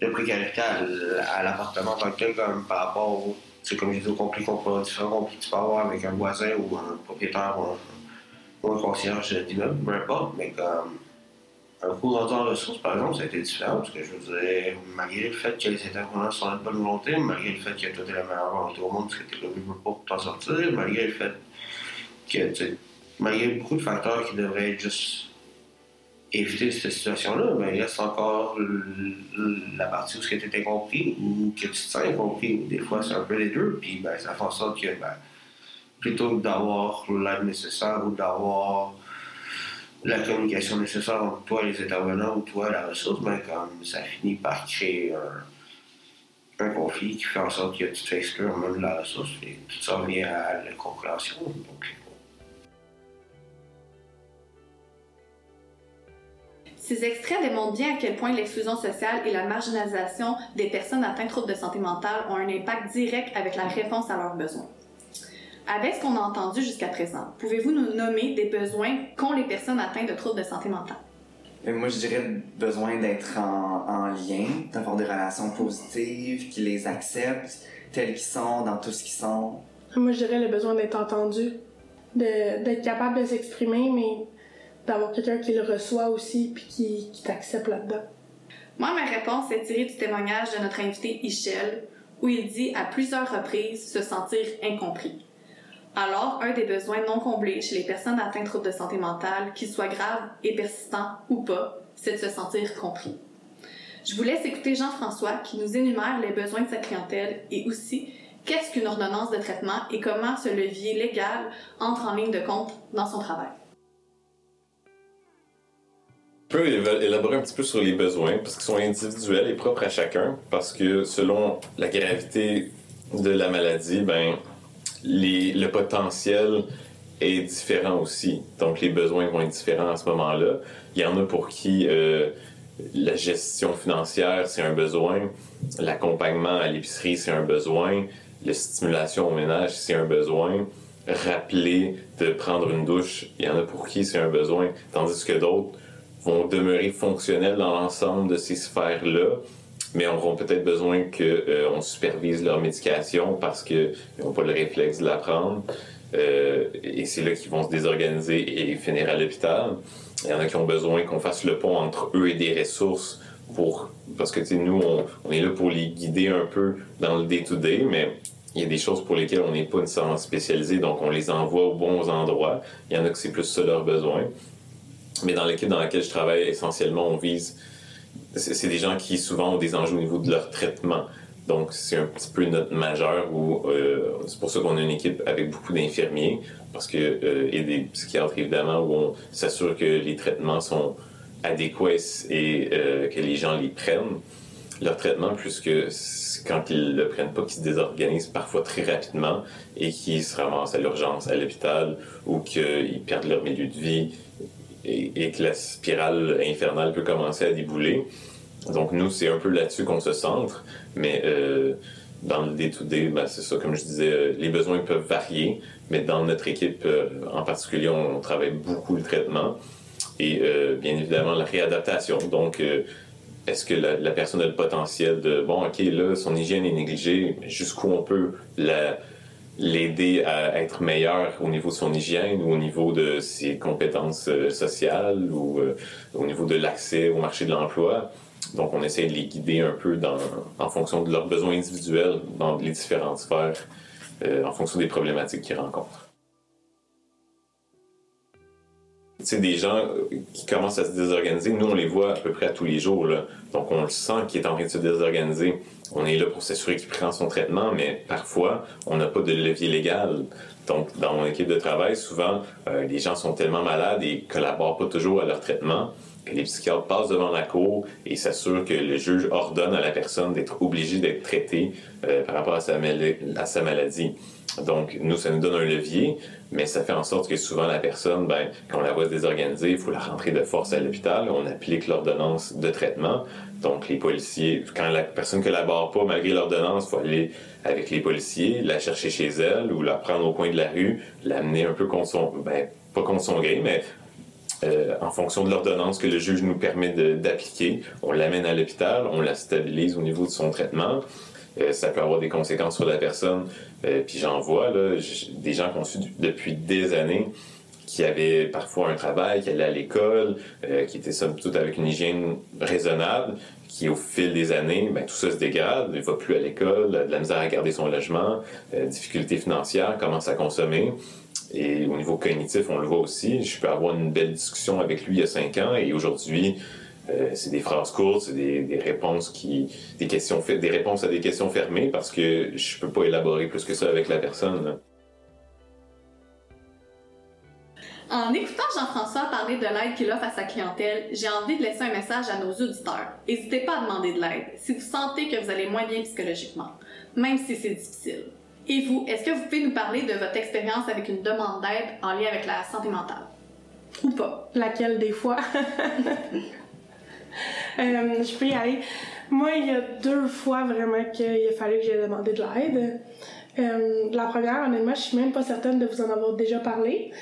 de, précarité à, l'appartement tant que tel, comme par rapport au, c'est comme je dis, aux conflits qu'on peut, que tu peux avoir avec un voisin ou un propriétaire ou un, ou un concierge d'immeuble, peu importe, mais comme un rendu en ressources, par exemple, ça a été différent, parce que je dire, malgré le fait que les intervenants sont de bonne volonté, malgré le fait que tu as la meilleure volonté au monde, parce que tu le mieux pour t'en sortir, malgré le fait que, tu malgré beaucoup de facteurs qui devraient juste éviter cette situation-là, mais il reste encore la partie où tu es incompris ou que tu te sens incompris, des fois c'est un peu les deux, puis ben, ça fait en sorte que ben, plutôt que d'avoir l'aide nécessaire ou d'avoir la communication nécessaire entre toi les intervenants ou toi la ressource, ben, comme ça finit par créer un, conflit qui fait en sorte que tu te fais exclure même de la ressource et tout ça revient à la. Donc, Ces extraits démontrent bien à quel point l'exclusion sociale et la marginalisation des personnes atteintes de troubles de santé mentale ont un impact direct avec la réponse à leurs besoins. Avec ce qu'on a entendu jusqu'à présent, pouvez-vous nous nommer des besoins qu'ont les personnes atteintes de troubles de santé mentale? Moi, je dirais besoin d'être en, en, lien, d'avoir des relations positives, qui les acceptent tels qu'ils sont, dans tout ce qu'ils sont. Moi, je dirais le besoin d'être entendu, d'être capable de s'exprimer, mais d'avoir quelqu'un qui le reçoit aussi puis qui, qui t'accepte là-dedans. Moi, ma réponse est tirée du témoignage de notre invité Michel, où il dit à plusieurs reprises se sentir incompris. Alors, un des besoins non comblés chez les personnes atteintes de troubles de santé mentale, qu'ils soient graves et persistants ou pas, c'est de se sentir compris. Je vous laisse écouter Jean-François qui nous énumère les besoins de sa clientèle et aussi qu'est-ce qu'une ordonnance de traitement et comment ce levier légal entre en ligne de compte dans son travail. Je élaborer un petit peu sur les besoins parce qu'ils sont individuels et propres à chacun parce que selon la gravité de la maladie, ben, les, le potentiel est différent aussi. Donc, les besoins vont être différents à ce moment-là. Il y en a pour qui euh, la gestion financière, c'est un besoin. L'accompagnement à l'épicerie, c'est un besoin. La stimulation au ménage, c'est un besoin. Rappeler de prendre une douche, il y en a pour qui c'est un besoin. Tandis que d'autres vont demeurer fonctionnels dans l'ensemble de ces sphères-là mais auront peut-être besoin qu'on euh, supervise leur médication parce qu'ils n'ont pas le réflexe de la prendre. Euh, et c'est là qu'ils vont se désorganiser et finir à l'hôpital. Il y en a qui ont besoin qu'on fasse le pont entre eux et des ressources pour parce que nous on, on, est là pour les guider un peu dans le day-to-day, mais il y a des choses pour lesquelles on n'est pas nécessairement spécialisé, donc on les envoie aux bons endroits. Il y en a que c'est plus ça leur besoin. Mais dans l'équipe dans laquelle je travaille, essentiellement, on vise c'est des gens qui souvent ont des enjeux au niveau de leur traitement. Donc, c'est un petit peu notre majeur où euh, c'est pour ça qu'on a une équipe avec beaucoup d'infirmiers, parce que euh, et des psychiatres évidemment où on s'assure que les traitements sont adéquats et euh, que les gens les prennent. Leur traitement, puisque quand ils le prennent pas, qu'ils se désorganisent parfois très rapidement et qu'ils se ramassent à l'urgence à l'hôpital ou qu'ils perdent leur milieu de vie et, que la spirale infernale peut commencer à débouler. Donc nous, c'est un peu là-dessus qu'on se centre, mais euh, dans le day-to-day, ben, c'est ça, comme je disais, euh, les besoins peuvent varier, mais dans notre équipe euh, en particulier, on, travaille beaucoup le traitement et bien évidemment la réadaptation. Donc est-ce que la, personne a le potentiel de, bon, OK, là, son hygiène est négligée, jusqu'où on peut la, l'aider à être meilleur au niveau de son hygiène ou au niveau de ses compétences euh, sociales ou euh, au niveau de l'accès au marché de l'emploi. Donc, on essaie de les guider un peu dans, en fonction de leurs besoins individuels dans les différentes sphères, euh, en fonction des problématiques qu'ils rencontrent. Sais, des gens qui commencent à se désorganiser, nous, on les voit à peu près tous les jours. Donc, on le sent qu'il est en train de se désorganiser. On est là pour s'assurer qu'il prend son traitement, mais parfois, on n'a pas de levier légal. Donc, dans mon équipe de travail, souvent, euh, les gens sont tellement malades et collaborent pas toujours à leur traitement les psychiatres passent devant la cour et s'assurent que le juge ordonne à la personne d'être obligée d'être traitée euh, par rapport à sa, maladie. Donc, nous, ça nous donne un levier, mais ça fait en sorte que souvent la personne, ben, quand on la voit se désorganiser, il faut la rentrer de force à l'hôpital. On applique l'ordonnance de traitement. Donc, les policiers, quand la personne ne collabore pas malgré l'ordonnance, il faut aller avec les policiers, la chercher chez elle ou la prendre au coin de la rue, l'amener un peu contre son, ben, pas contre son gré, mais euh, en fonction de l'ordonnance que le juge nous permet d'appliquer. On l'amène à l'hôpital, on la stabilise au niveau de son traitement. Euh, ça peut avoir des conséquences sur la personne. Euh, puis j'en vois des gens qui ont su depuis des années qui avaient parfois un travail, qui allaient à l'école, qui étaient somme toute avec une hygiène raisonnable, qui au fil des années, ben, tout ça se dégrade, il va plus à l'école, de la misère à garder son logement, difficultés financières, commence à consommer. Et au niveau cognitif, on le voit aussi. Je peux avoir une belle discussion avec lui il y a cinq ans et aujourd'hui, euh, c'est des phrases courtes, c'est des, réponses qui, des questions, des réponses à des questions fermées parce que je peux pas élaborer plus que ça avec la personne. En écoutant Jean-François parler de l'aide qu'il offre à sa clientèle, j'ai envie de laisser un message à nos auditeurs. N'hésitez pas à demander de l'aide si vous sentez que vous allez moins bien psychologiquement, même si c'est difficile. Et vous, est-ce que vous pouvez nous parler de votre expérience avec une demande d'aide en lien avec la santé mentale? Ou pas? Laquelle des fois? Euh, je peux y aller. Moi, il y a deux fois vraiment qu'il a fallu que j'ai demandé de l'aide. Euh, la première, honnêtement, je suis même pas certaine de vous en avoir déjà parlé.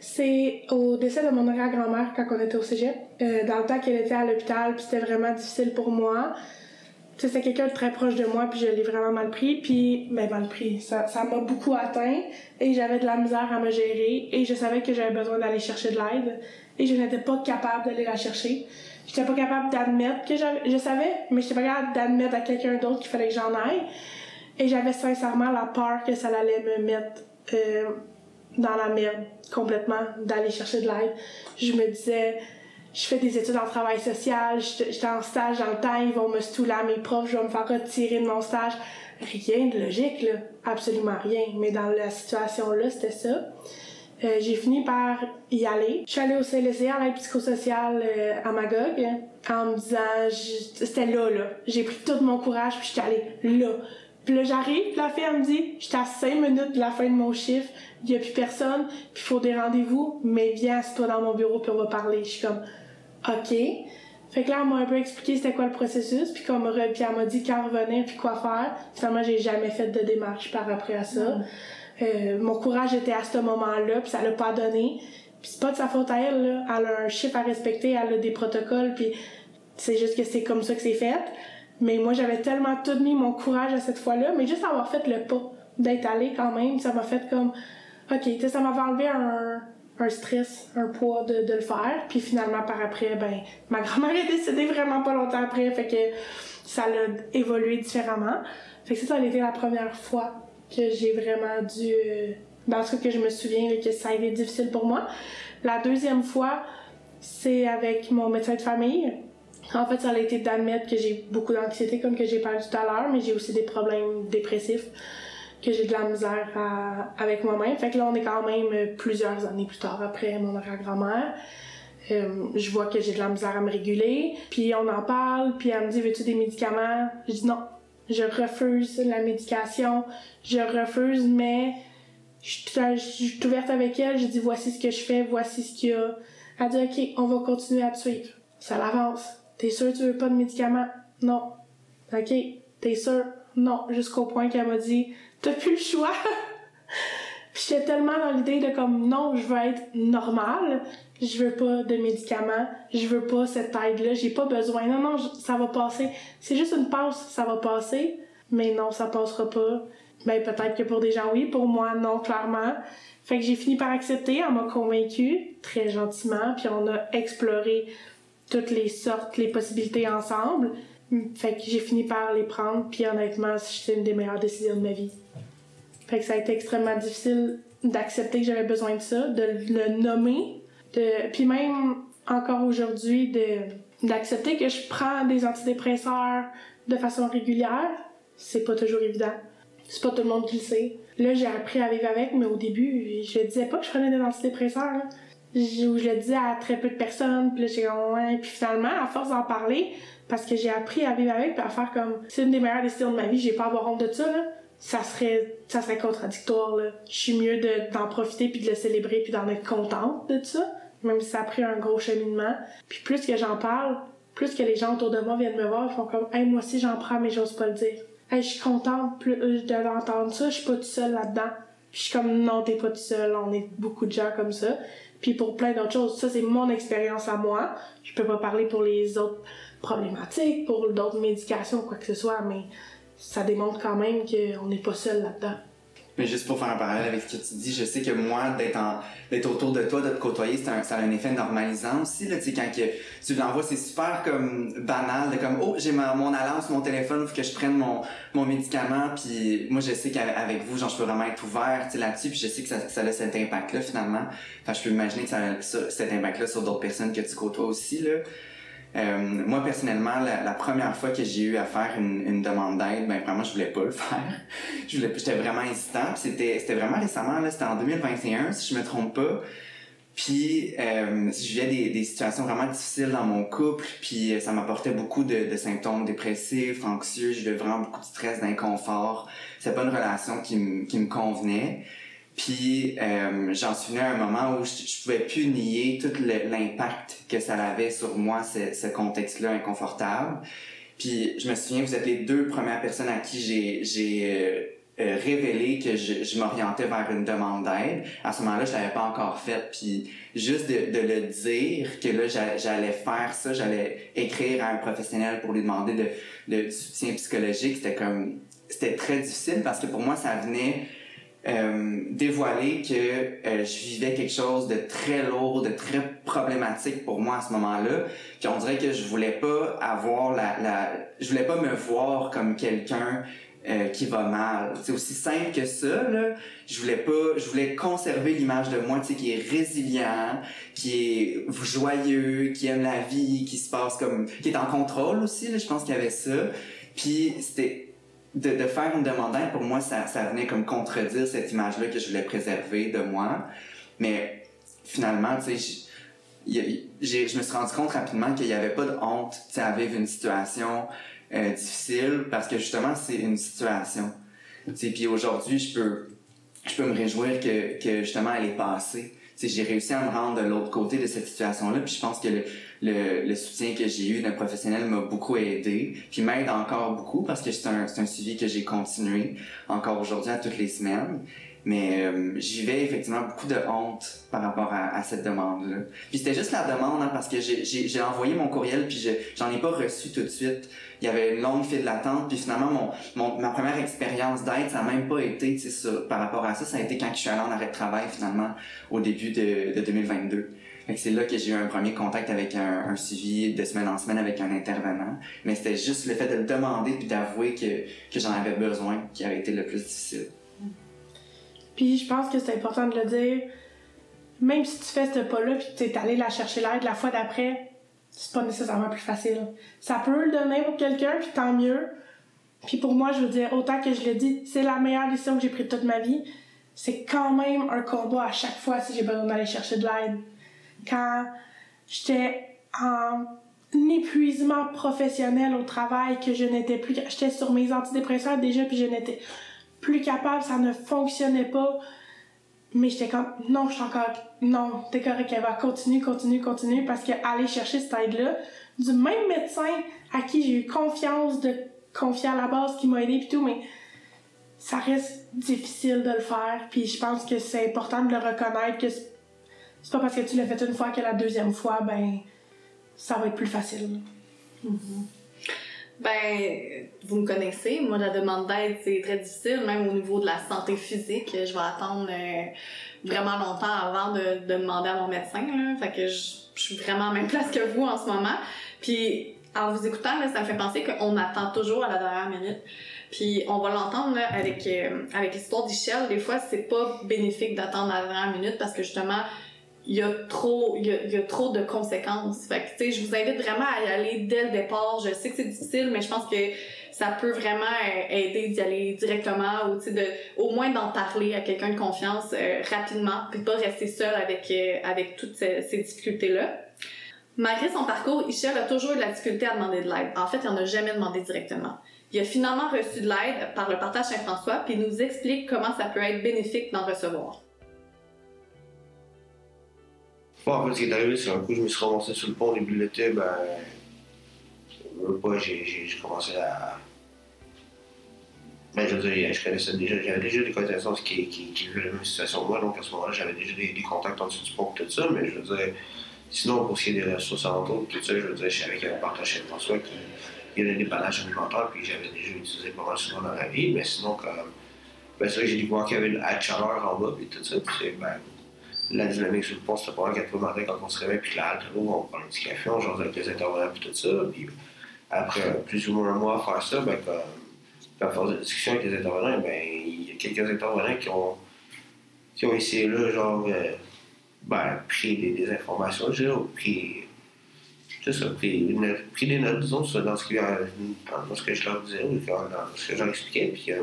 C'est au décès de mon arrière-grand-mère quand on était au cégep. Euh, dans le temps qu'elle était à l'hôpital, c'était vraiment difficile pour moi. C'était quelqu'un de très proche de moi, puis je l'ai vraiment mal pris, puis ben, mal pris. Ça, ça m'a beaucoup atteint, et j'avais de la misère à me gérer, et je savais que j'avais besoin d'aller chercher de l'aide, et je n'étais pas capable d'aller la chercher. J'étais pas capable d'admettre que j'avais, je savais, mais j'étais pas capable d'admettre à quelqu'un d'autre qu'il fallait que j'en aille. Et j'avais sincèrement la peur que ça allait me mettre euh, dans la merde complètement, d'aller chercher de l'aide. Je me disais, je fais des études en travail social, j'étais en stage dans temps, ils vont me stouler à mes profs, je vais me faire retirer de mon stage. Rien de logique, là. Absolument rien. Mais dans la situation-là, c'était ça. Euh, j'ai fini par y aller. Je suis allée au CLC, à l'aide psychosociale euh, à Magog, en me disant, c'était là, là. J'ai pris tout mon courage, puis j'étais allée là. Puis là, j'arrive, puis la fille, elle me dit, j'étais à 5 minutes de la fin de mon chiffre, il y a plus personne, puis faut des rendez-vous, mais viens, assis-toi dans mon bureau, puis on va parler. Je suis comme, OK. Fait que là, elle m'a un peu expliqué c'était quoi le processus, puis, comme, puis elle m'a dit quand revenir, puis quoi faire. Finalement, j'ai jamais fait de démarche par après à ça. Euh, mon courage était à ce moment-là, puis ça l'a pas donné. Puis c'est pas de sa faute à elle, là. Elle a un chiffre à respecter, elle a des protocoles, puis c'est juste que c'est comme ça que c'est fait. Mais moi, j'avais tellement tout mis mon courage à cette fois-là, mais juste avoir fait le pas, d'être allé quand même, ça m'a fait comme, ok, tu ça m'avait enlevé un, un stress, un poids de, le faire. Puis finalement, par après, ben, ma grand-mère est décédée vraiment pas longtemps après, fait que ça l'a évolué différemment. Fait que ça, ça a été la première fois que j'ai vraiment dû. Ben, en tout cas, que je me souviens que ça a été difficile pour moi. La deuxième fois, c'est avec mon médecin de famille. En fait, ça a été d'admettre que j'ai beaucoup d'anxiété, comme que j'ai parlé tout à l'heure, mais j'ai aussi des problèmes dépressifs, que j'ai de la misère avec moi-même. Fait que là, on est quand même plusieurs années plus tard après mon arrière-grand-mère. Euh, je vois que j'ai de la misère à me réguler. Puis on en parle, puis elle me dit Veux-tu des médicaments? Je dis non, je refuse la médication, je refuse, mais je, suis ouverte avec elle, je dis voici ce que je fais, voici ce qu'il y a. Elle dit ok, on va continuer à te suivre. Ça l'avance. T'es sûr tu veux pas de médicaments? Non. Ok, t'es sûr? Non. Jusqu'au point qu'elle m'a dit t'as plus le choix. Puis j'étais tellement dans l'idée de comme non, je veux être normale, je veux pas de médicaments, je veux pas cette aide-là, j'ai pas besoin. Non, non, ça va passer. C'est juste une passe, ça va passer. Mais non, ça passera pas. Ben peut-être que pour des gens oui, pour moi non, clairement. Fait que j'ai fini par accepter, on m'a convaincue, très gentiment, puis on a exploré toutes les sortes, les possibilités ensemble. Fait que j'ai fini par les prendre, puis honnêtement, c'était une des meilleures décisions de ma vie. Fait que ça a été extrêmement difficile d'accepter que j'avais besoin de ça, de le nommer, de, puis même encore aujourd'hui, de, d'accepter que je prends des antidépresseurs de façon régulière, c'est pas toujours évident. C'est pas tout le monde qui le sait. Là, j'ai appris à vivre avec, mais au début, je disais pas que je prenais des antidépresseurs. Là. Je, je le disais à très peu de personnes, puis là, j'ai comme, ouais. Puis finalement, à force d'en parler, parce que j'ai appris à vivre avec, puis à faire comme, c'est une des meilleures décisions de ma vie, j'ai pas à avoir honte de ça, là. Ça serait, ça serait contradictoire, là. Je suis mieux de, d'en profiter, puis de le célébrer, puis d'en être contente de ça, même si ça a pris un gros cheminement. Puis plus que j'en parle, plus que les gens autour de moi viennent me voir, ils font comme, hey, moi aussi j'en prends, mais j'ose pas le dire. Hey, je suis contente euh, de l'entendre ça, je suis pas toute seule là-dedans. Puis je suis comme, non, t'es pas toute seule, on est beaucoup de gens comme ça. Puis pour plein d'autres choses, ça c'est mon expérience à moi. Je peux pas parler pour les autres problématiques, pour d'autres médications, quoi que ce soit, mais ça démontre quand même qu'on n'est pas seul là-dedans. Mais juste pour faire un parallèle avec ce que tu dis, je sais que moi, d'être d'être autour de toi, de te côtoyer, un, ça a un effet normalisant aussi, là, tu sais, quand que tu l'envoies, c'est super comme banal, de comme, oh, j'ai mon alarme mon téléphone, faut que je prenne mon, mon médicament, puis moi, je sais qu'avec vous, genre, je peux vraiment être ouvert, tu sais, là-dessus, puis je sais que ça, ça a cet impact-là, finalement. Enfin, je peux imaginer que ça a cet impact-là sur d'autres personnes que tu côtoies aussi, là. Euh, moi, personnellement, la, première fois que j'ai eu à faire une, demande d'aide, ben vraiment, je voulais pas le faire. j'étais vraiment hésitant. C'était, c'était vraiment récemment, là, c'était en 2021, si je me trompe pas. Puis euh, je vivais des, situations vraiment difficiles dans mon couple, puis euh, ça m'apportait beaucoup de, symptômes dépressifs, anxieux, je vivais vraiment beaucoup de stress, d'inconfort. C'était pas une relation qui me qui me convenait. Puis euh, j'en suis venu à un moment où je, je pouvais plus nier tout l'impact que ça avait sur moi, ce, contexte-là inconfortable. Puis je me souviens, vous êtes les deux premières personnes à qui j'ai euh, euh, révélé que je, m'orientais vers une demande d'aide. À ce moment-là, je l'avais pas encore fait. Puis juste de, le dire que là j'a- j'allais faire ça, j'allais écrire à un professionnel pour lui demander de, de du soutien psychologique, c'était comme c'était très difficile parce que pour moi ça venait euh, dévoiler que euh, je vivais quelque chose de très lourd, de très problématique pour moi à ce moment-là. Puis on dirait que je voulais pas avoir la, la je voulais pas me voir comme quelqu'un euh, qui va mal. C'est aussi simple que ça là. Je voulais pas, je voulais conserver l'image de moi, tu sais, qui est résilient, qui est joyeux, qui aime la vie, qui se passe comme, qui est en contrôle aussi. Là, je pense qu'il y avait ça. Puis c'était de, faire une demande pour moi, ça, ça venait comme contredire cette image-là que je voulais préserver de moi. Mais finalement, tu sais, je me suis rendu compte rapidement qu'il n'y avait pas de honte à vivre une situation euh, difficile parce que justement, c'est une situation. Tu sais, Puis aujourd'hui, je peux, je peux me réjouir que, que justement, elle est passée. Tu sais, J'ai réussi à me rendre de l'autre côté de cette situation-là, puis je pense que le, le, soutien que j'ai eu d'un professionnel m'a beaucoup aidé, puis m'aide encore beaucoup parce que c'est un, un suivi que j'ai continué encore aujourd'hui à toutes les semaines. Mais euh, j'y vais effectivement beaucoup de honte par rapport à, cette demande-là. Puis c'était juste la demande, hein, parce que j'ai- envoyé mon courriel, puis je- j'en ai pas reçu tout de suite. Il y avait une longue file d'attente, puis finalement, mon, mon, ma première expérience d'aide, ça n'a même pas été par rapport à ça. Ça a été quand je suis allé en arrêt de travail, finalement, au début de, de 2022. Que c'est là que j'ai eu un premier contact avec un, suivi de semaine en semaine avec un intervenant. Mais c'était juste le fait de le demander puis d'avouer que, que j'en avais besoin qui avait été le plus difficile. Puis je pense que c'est important de le dire. Même si tu fais ce pas-là, puis tu es allé la chercher l'aide la fois d'après, c'est pas nécessairement plus facile. Ça peut le donner pour quelqu'un, puis tant mieux. Puis pour moi, je veux dire, autant que je le dis, c'est la meilleure décision que j'ai prise toute ma vie. C'est quand même un combat à chaque fois si j'ai besoin d'aller chercher de l'aide. Quand j'étais en épuisement professionnel au travail, que je n'étais plus... J'étais sur mes antidépresseurs déjà, puis je n'étais plus capable, ça ne fonctionnait pas. Mais j'étais comme, non, je suis encore, non, t'es correct, Eva, continue, continue, continue, parce que aller chercher cette aide-là, du même médecin à qui j'ai eu confiance de confier à la base, qui m'a aidé pis tout, mais ça reste difficile de le faire. Puis je pense que c'est important de le reconnaître que c'est pas parce que tu l'as fait une fois que la deuxième fois, ben, ça va être plus facile. Ben, vous me connaissez, moi la demande d'aide c'est très difficile, même au niveau de la santé physique. Je vais attendre euh, vraiment longtemps avant de, de demander à mon médecin. Fait que je, suis vraiment à la même place que vous en ce moment. Puis en vous écoutant, ça me fait penser qu'on attend toujours à la dernière minute. Puis on va l'entendre avec, euh, avec l'histoire d'Ichel. Des fois, c'est pas bénéfique d'attendre à la dernière minute parce que justement, il y a trop il y a, trop de conséquences. Fait que tu sais, je vous invite vraiment à y aller dès le départ. Je sais que c'est difficile, mais je pense que ça peut vraiment aider d'y aller directement ou de au moins d'en parler à quelqu'un de confiance euh, rapidement puis pas rester seul avec euh, avec toutes ces, difficultés là. Malgré son parcours, Michel a toujours eu de la difficulté à demander de l'aide. En fait, il en a jamais demandé directement. Il a finalement reçu de l'aide par le partage Saint-François, puis il nous explique comment ça peut être bénéfique d'en recevoir. En fait, ce qui est arrivé, c'est un coup, je me suis ramassé sur le pont de l'été, ben. pas, j'ai commencé à. Ben, je veux dire, je connaissais déjà, j'avais déjà des connaissances qui, qui, qui vivaient la même situation que moi, donc à ce moment-là, j'avais déjà des, contacts en dessous du pont tout ça, mais je veux dire, sinon, pour ce qui est des ressources alentours, tout ça, je veux dire, je savais qu'il y avait un partage chez François qui y avait des dépannages alimentaires, puis j'avais déjà utilisé pas mal souvent dans la vie, mais sinon, comme. Ben, c'est vrai que j'ai découvert qu'il y avait une haie de chaleur en bas, puis tout ça, puis c'est, ben, la dynamique sur le pont, c'était pas 4 heures du matin quand on se réveille, puis à l'eau, on prend un petit café, on jase avec les intervenants, puis tout ça. Puis après plus ou moins un mois à faire ça, ben, comme, à force de discussion avec les intervenants, ben, il y a quelques intervenants qui ont, qui ont essayé là, genre, euh, ben, pris des, informations, je dirais, ou pris, pris, une des notes, disons, dans ce, qui, euh, dans ce que je leur disais, dans ce que je expliquais, puis euh,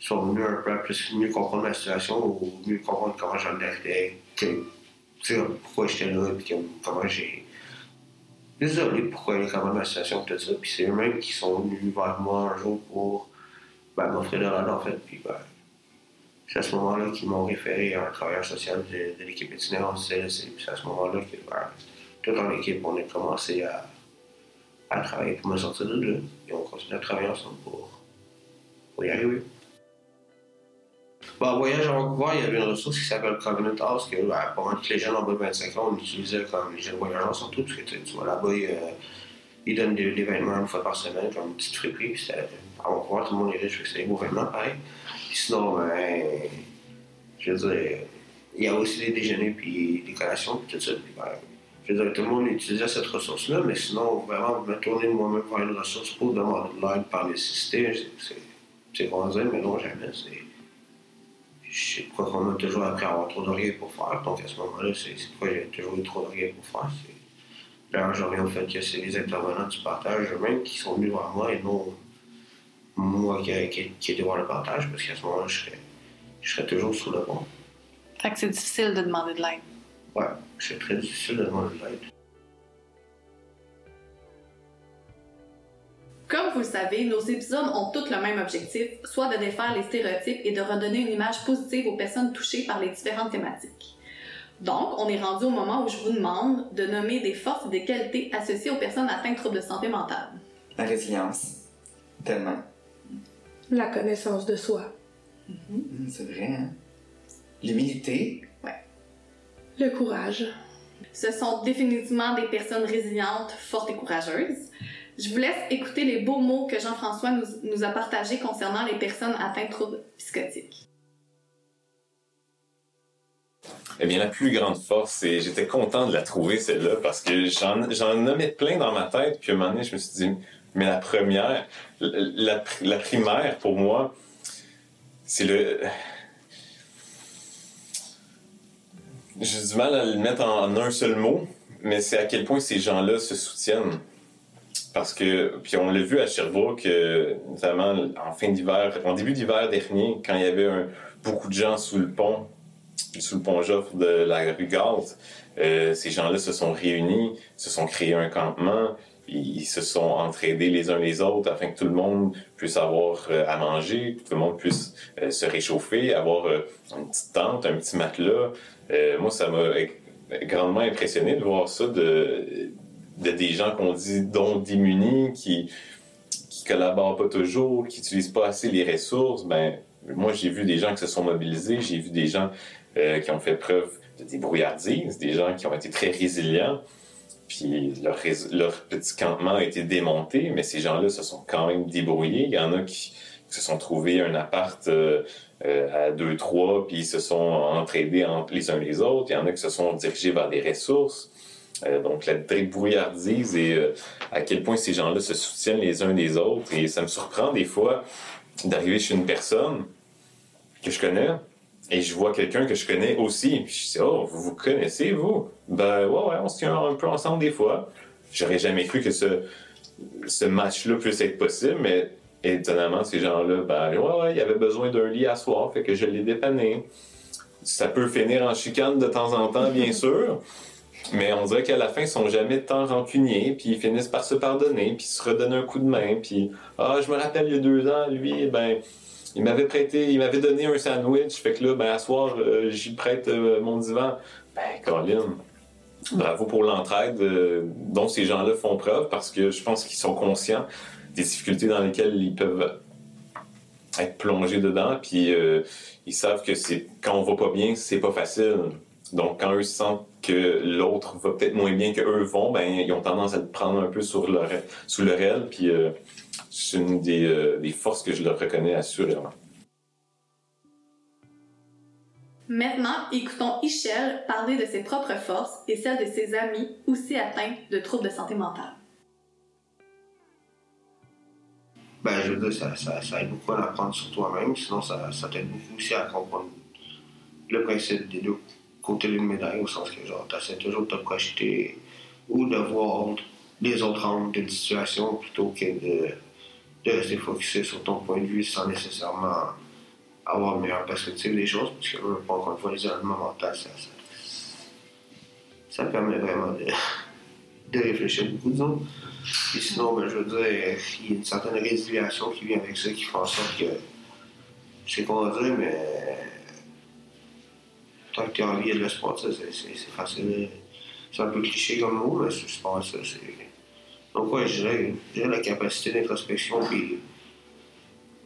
sont venus un peu plus mieux comprendre ma situation, ou mieux comprendre comment j'en sais, pourquoi j'étais là, puis comment j'ai. Désolé pourquoi et comment ma situation, tout ça. Puis c'est eux-mêmes qui sont venus vers moi un jour pour ben, m'offrir de l'aide, en fait. Puis ben, c'est à ce moment-là qu'ils m'ont référé à un travailleur social de, l'équipe itinérante. Puis c'est à ce moment-là que, ben, toute en équipe, on a commencé à, à travailler pour me sortir de là. Et on continue à travailler ensemble pour, pour y arriver. En voyage à Vancouver, il y avait une ressource qui s'appelle Covenant House, que pour moi, tous les jeunes en bas de 25 ans, on utilisait comme les jeunes voyageurs surtout, parce que tu vois là-bas, ils, euh, ils donnent des, des vêtements une fois par semaine, comme une petite friperie, puis à Vancouver, tout le monde est riche, que c'est des beaux vêtements, pareil. Sinon, ben, je veux dire, il y a aussi des déjeuners, puis des collations, puis tout ça, ben, je veux dire, tout le monde utilisait cette ressource-là, mais sinon, vraiment, me tourner moi-même vers une ressource pour demander de l'aide par nécessité, c'est- c'est c'est dire, mais non, jamais, c'est je qu'on a toujours appris à avoir trop d'orgueil pour faire. Donc à ce moment-là, c'est pourquoi j'ai toujours eu trop d'orgueil pour faire. C'est- D'ailleurs, je reviens au fait que c'est les intervenants du partage eux-mêmes qui sont venus vers moi et non moi qui, qui, qui voir le partage, parce qu'à ce moment-là, je serais, je serais toujours sous le pont. Fait que c'est difficile de demander de l'aide. Ouais, c'est très difficile de demander de l'aide. Comme vous le savez, nos épisodes ont tous le même objectif, soit de défaire les stéréotypes et de redonner une image positive aux personnes touchées par les différentes thématiques. Donc, on est rendu au moment où je vous demande de nommer des forces et des qualités associées aux personnes atteintes de troubles de santé mentale. La résilience. Tellement. La connaissance de soi. Hum, c'est vrai, hein? L'humilité. Le courage. Ce sont définitivement des personnes résilientes, fortes et courageuses. Je vous laisse écouter les beaux mots que Jean-François nous, a partagés concernant les personnes atteintes de troubles psychotiques. Eh bien, la plus grande force, et j'étais content de la trouver, celle-là, parce que j'en j'en nommais plein dans ma tête, puis à un moment donné, je me suis dit, mais la première, la, la primaire, pour moi, c'est le... J'ai du mal à le mettre en un seul mot, mais c'est à quel point ces gens-là se soutiennent. Parce que, puis on l'a vu à Sherbrooke, euh, notamment en fin d'hiver, en début d'hiver dernier, quand il y avait beaucoup de gens sous le pont, sous le pont Joffre de la rue Galt, euh, ces gens-là se sont réunis, se sont créés un campement, ils se sont entraidés les uns les autres afin que tout le monde puisse avoir euh, à manger, que tout le monde puisse se réchauffer, avoir une petite tente, un petit matelas. Moi, ça m'a grandement impressionné de voir ça de, de des gens qu'on dit dont démunis, qui qui collaborent pas toujours, qui utilisent pas assez les ressources. Ben moi, j'ai vu des gens qui se sont mobilisés, j'ai vu des gens euh, qui ont fait preuve de débrouillardise, des gens qui ont été très résilients, puis leur, leur petit campement a été démonté, mais ces gens-là se sont quand même débrouillés. Il y en a qui, se sont trouvés un appart euh, euh, à deux, trois, puis ils se sont entraidés entre les uns les autres. Il y en a qui se sont dirigés vers des ressources. Donc, la débrouillardise et à quel point ces gens-là se soutiennent les uns les autres. Et ça me surprend des fois d'arriver chez une personne que je connais et je vois quelqu'un que je connais aussi. je dis, oh, vous vous connaissez, vous? Ben, ouais, ouais, on se tient un peu ensemble des fois. J'aurais jamais cru que ce, ce match-là puisse être possible, mais étonnamment, ces gens-là, ben, ouais, ouais, il avait besoin d'un lit à soir, fait que je l'ai dépanné. Ça peut finir en chicane de temps en temps, bien sûr. Mais on dirait qu'à la fin, ils sont jamais tant rancuniers, puis ils finissent par se pardonner, puis se redonnent un coup de main, puis ah, je me rappelle il y a deux ans, lui, ben, il m'avait prêté, il m'avait donné un sandwich, fait que là, ben, à soir, euh, j'y prête euh, mon divan. Ben, Colin, bravo pour l'entraide euh, dont ces gens-là font preuve, parce que je pense qu'ils sont conscients des difficultés dans lesquelles ils peuvent être plongés dedans, puis ils savent que c'est quand on va pas bien, c'est pas facile. Donc, quand eux sentent que l'autre va peut-être moins bien que eux vont, ben, ils ont tendance à le prendre un peu sur leur, sous leur aile. Puis, euh, c'est une euh, des, forces que je leur reconnais assurément. Maintenant, écoutons Michel parler de ses propres forces et celles de ses amis aussi atteints de troubles de santé mentale. Ben, je veux dire, ça, ça, ça aide beaucoup à apprendre sur toi-même, sinon ça, ça t'aide beaucoup aussi à comprendre le principe des deux côté d'une médaille, au sens que genre, essaies toujours de te projeter ou de voir les autres angles d'une situation plutôt que de, de rester focusé sur ton point de vue sans nécessairement avoir une meilleure perspective des choses, parce que, encore une fois, les éléments mentaux, ça, ça, permet vraiment de, de réfléchir beaucoup, disons. Et sinon, ben, je veux dire, il y a une certaine résiliation qui vient avec ça, qui fait en sorte que, je sais pas dire, mais tant tu as envie de le sport, c'est facile. C'est un peu cliché comme mot, mais je pense que c'est. Donc, ouais, dirais, la capacité d'introspection puis,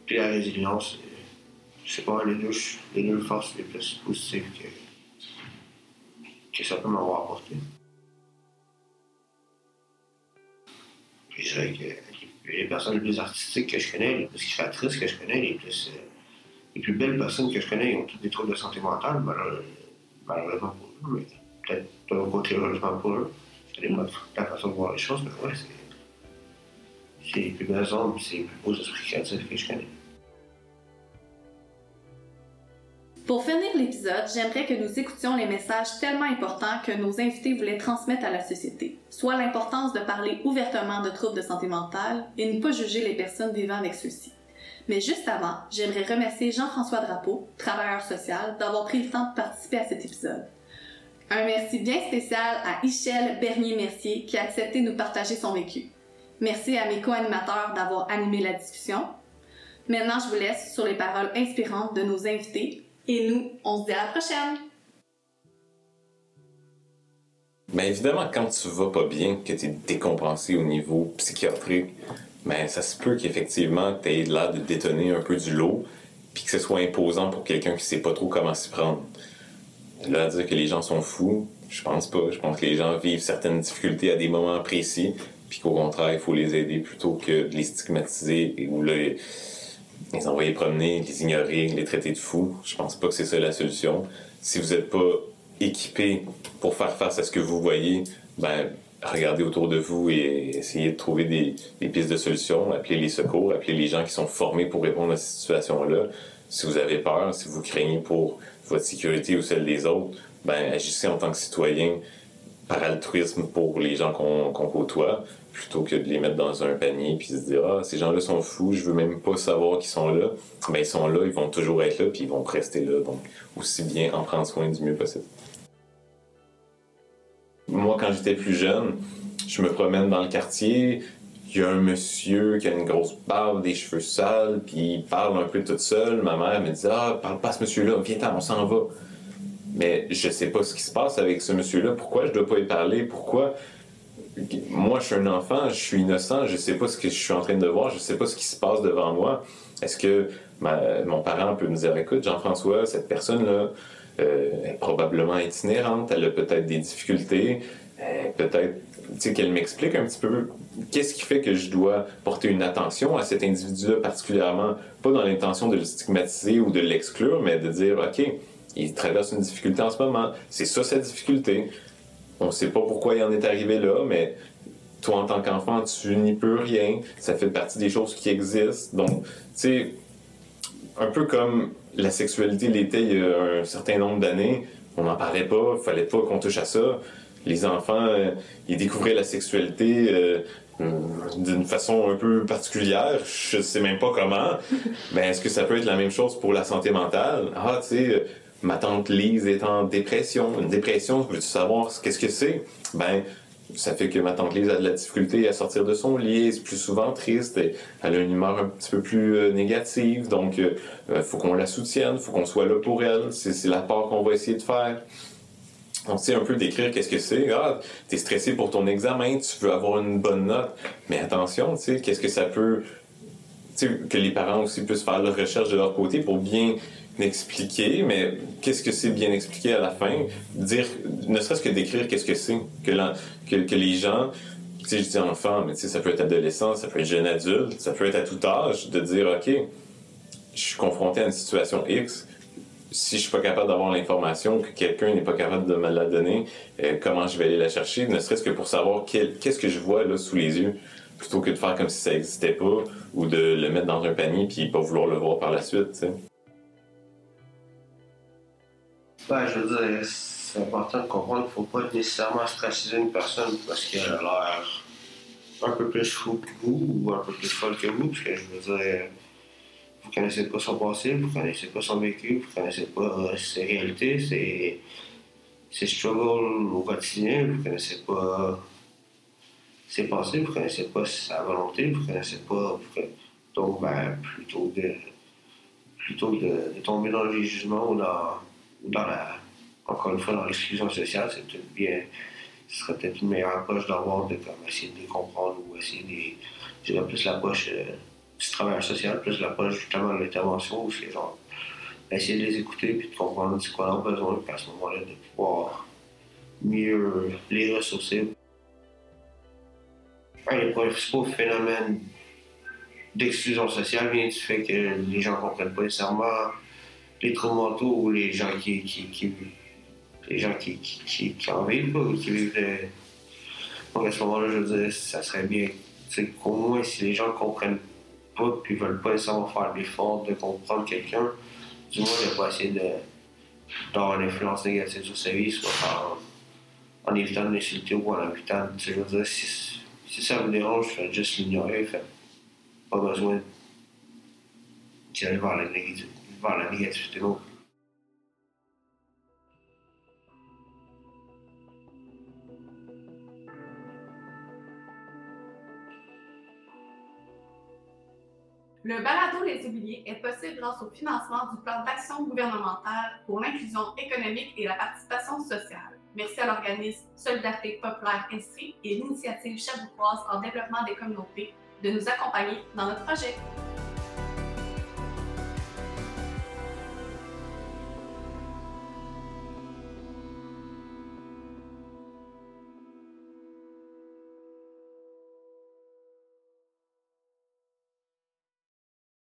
puis la résilience, c'est pas les deux, les deux forces les plus positives que, que ça peut m'avoir apporté. Je dirais que les personnes les plus artistiques que je connais, les plus créatrices que je connais, les plus. Euh, les plus belles personnes que je connais ils ont toutes des troubles de santé mentale, malheureusement pour mais peut-être l'autre côté, heureusement pour eux. De la façon de voir les choses, mais ouais, c'est les plus belles hommes, c'est les plus beaux esprits créatifs que je connais. Pour finir l'épisode, j'aimerais que nous écoutions les messages tellement importants que nos invités voulaient transmettre à la société, soit l'importance de parler ouvertement de troubles de santé mentale et ne pas juger les personnes vivant avec ceux-ci. Mais juste avant, j'aimerais remercier Jean-François Drapeau, travailleur social, d'avoir pris le temps de participer à cet épisode. Un merci bien spécial à Michel Bernier-Mercier qui a accepté de nous partager son vécu. Merci à mes co-animateurs d'avoir animé la discussion. Maintenant, je vous laisse sur les paroles inspirantes de nos invités et nous, on se dit à la prochaine! Mais évidemment, quand tu vas pas bien, que tu es décompensé au niveau psychiatrique, mais ça se peut qu'effectivement, tu aies l'air de détonner un peu du lot, puis que ce soit imposant pour quelqu'un qui sait pas trop comment s'y prendre. Là, dire que les gens sont fous, je pense pas. Je pense que les gens vivent certaines difficultés à des moments précis, puis qu'au contraire, il faut les aider plutôt que de les stigmatiser ou les, les envoyer promener, les ignorer, les traiter de fous. Je pense pas que c'est ça la solution. Si vous n'êtes pas équipé pour faire face à ce que vous voyez, ben regardez autour de vous et essayez de trouver des, pistes de solutions, appelez les secours, appelez les gens qui sont formés pour répondre à cette situation-là. Si vous avez peur, si vous craignez pour votre sécurité ou celle des autres, ben agissez en tant que citoyen par altruisme pour les gens qu'on côtoie, plutôt que de les mettre dans un panier puis se dire ah ces gens-là sont fous, je veux même pas savoir qu'ils sont là. Ben ils sont là, ils vont toujours être là puis ils vont rester là. Donc aussi bien en prendre soin du mieux possible. Moi, quand j'étais plus jeune, je me promène dans le quartier, il y a un monsieur qui a une grosse barbe, des cheveux sales, puis il parle un peu tout seul. Ma mère me dit Ah, parle pas à ce monsieur-là, viens-t'en, on s'en va. Mais je sais pas ce qui se passe avec ce monsieur-là. Pourquoi je dois pas y parler? Pourquoi? Moi, je suis un enfant, je suis innocent, je sais pas ce que je suis en train de voir, je sais pas ce qui se passe devant moi. Est-ce que mon parent peut me dire écoute, Jean-François, cette personne-là euh, probablement itinérante, elle a peut-être des difficultés, peut-être tu sais, qu'elle m'explique un petit peu qu'est-ce qui fait que je dois porter une attention à cet individu-là particulièrement, pas dans l'intention de le stigmatiser ou de l'exclure, mais de dire, OK, il traverse une difficulté en ce moment, c'est ça sa difficulté. On ne sait pas pourquoi il en est arrivé là, mais toi, en tant qu'enfant, tu n'y peux rien. Ça fait partie des choses qui existent. Donc, tu sais, un peu comme la sexualité l'était il y a un certain nombre d'années, on n'en parlait pas, il fallait pas qu'on touche à ça. Les enfants, euh, ils découvraient la sexualité euh, d'une façon un peu particulière. Je sais même pas comment. Mais est-ce que ça peut être la même chose pour la santé mentale? Ah, tu sais, ma tante Lise est en dépression. Une dépression, veux-tu savoir qu'est-ce que c'est? Ben, ça fait que ma tante Lise a de la difficulté à sortir de son lit, elle est plus souvent triste, elle a une humeur un petit peu plus euh, négative, donc il euh, faut qu'on la soutienne, faut qu'on soit là pour elle, c'est la part qu'on va essayer de faire. On sait un peu décrire qu'est-ce que c'est. Ah, t'es stressé pour ton examen, tu veux avoir une bonne note, mais attention, tu sais, qu'est-ce que ça peut... Tu sais, que les parents aussi puissent faire leur recherche de leur côté pour bien expliquer, mais qu'est-ce que c'est bien expliqué à la fin? Dire, ne serait-ce que décrire qu'est-ce que c'est, que, que, que, les gens, sais, je dis enfant, mais ça peut être adolescent, ça peut être jeune adulte, ça peut être à tout âge, de dire, OK, je suis confronté à une situation X, si je suis pas capable d'avoir l'information, que quelqu'un n'est pas capable de me la donner, euh, comment je vais aller la chercher, ne serait-ce que pour savoir qu'est-ce que je vois là sous les yeux, plutôt que de faire comme si ça n'existait pas ou de le mettre dans un panier puis pas vouloir le voir par la suite. sais. Ben, je veux dire, c'est important de comprendre qu'il ne faut pas nécessairement straciser une personne parce qu'elle a l'air un peu plus fou que vous ou un peu plus folle que vous. Parce que je veux dire, vous connaissez pas son passé, vous ne connaissez pas son vécu, vous ne connaissez pas euh, ses réalités, ses, ses struggles au quotidien, vous ne connaissez pas ses pensées, vous ne connaissez pas sa volonté, vous connaissez pas. Donc, ben, plutôt de, plutôt de, tomber dans le jugement ou dans dans encore une fois, dans l'exclusion sociale, c'est peut-être bien, ce serait peut-être une meilleure approche d'avoir de comme, essayer de comprendre ou essayer de, je dirais plus l'approche euh, du travail social, plus l'approche justement de l'intervention où c'est genre, essayer de les écouter puis de comprendre ce qu'on a besoin, puis à ce moment-là, de pouvoir mieux les ressourcer. Un des principaux phénomènes d'exclusion sociale vient du fait que les gens ne comprennent pas nécessairement les traumatos ou les gens qui, les gens qui, qui, en vivent, ou qui vivent Donc à ce moment-là, je veux dire, ça serait bien qu'au moins si les gens ne comprennent pas et ne veulent pas nécessairement faire l'effort de comprendre quelqu'un, du moins ne pas essayer d'avoir une influence négative sur sa vie, soit en, en évitant de l'insulter ou en évitant. Je veux dire, si, si ça vous dérange, faites juste l'ignorer, pas besoin d'y vers la négativité Le balado Les Oubliés est possible grâce au financement du plan d'action gouvernementale pour l'inclusion économique et la participation sociale. Merci à l'organisme Solidarité Populaire Instrie et l'initiative Chaboucoise en développement des communautés de nous accompagner dans notre projet.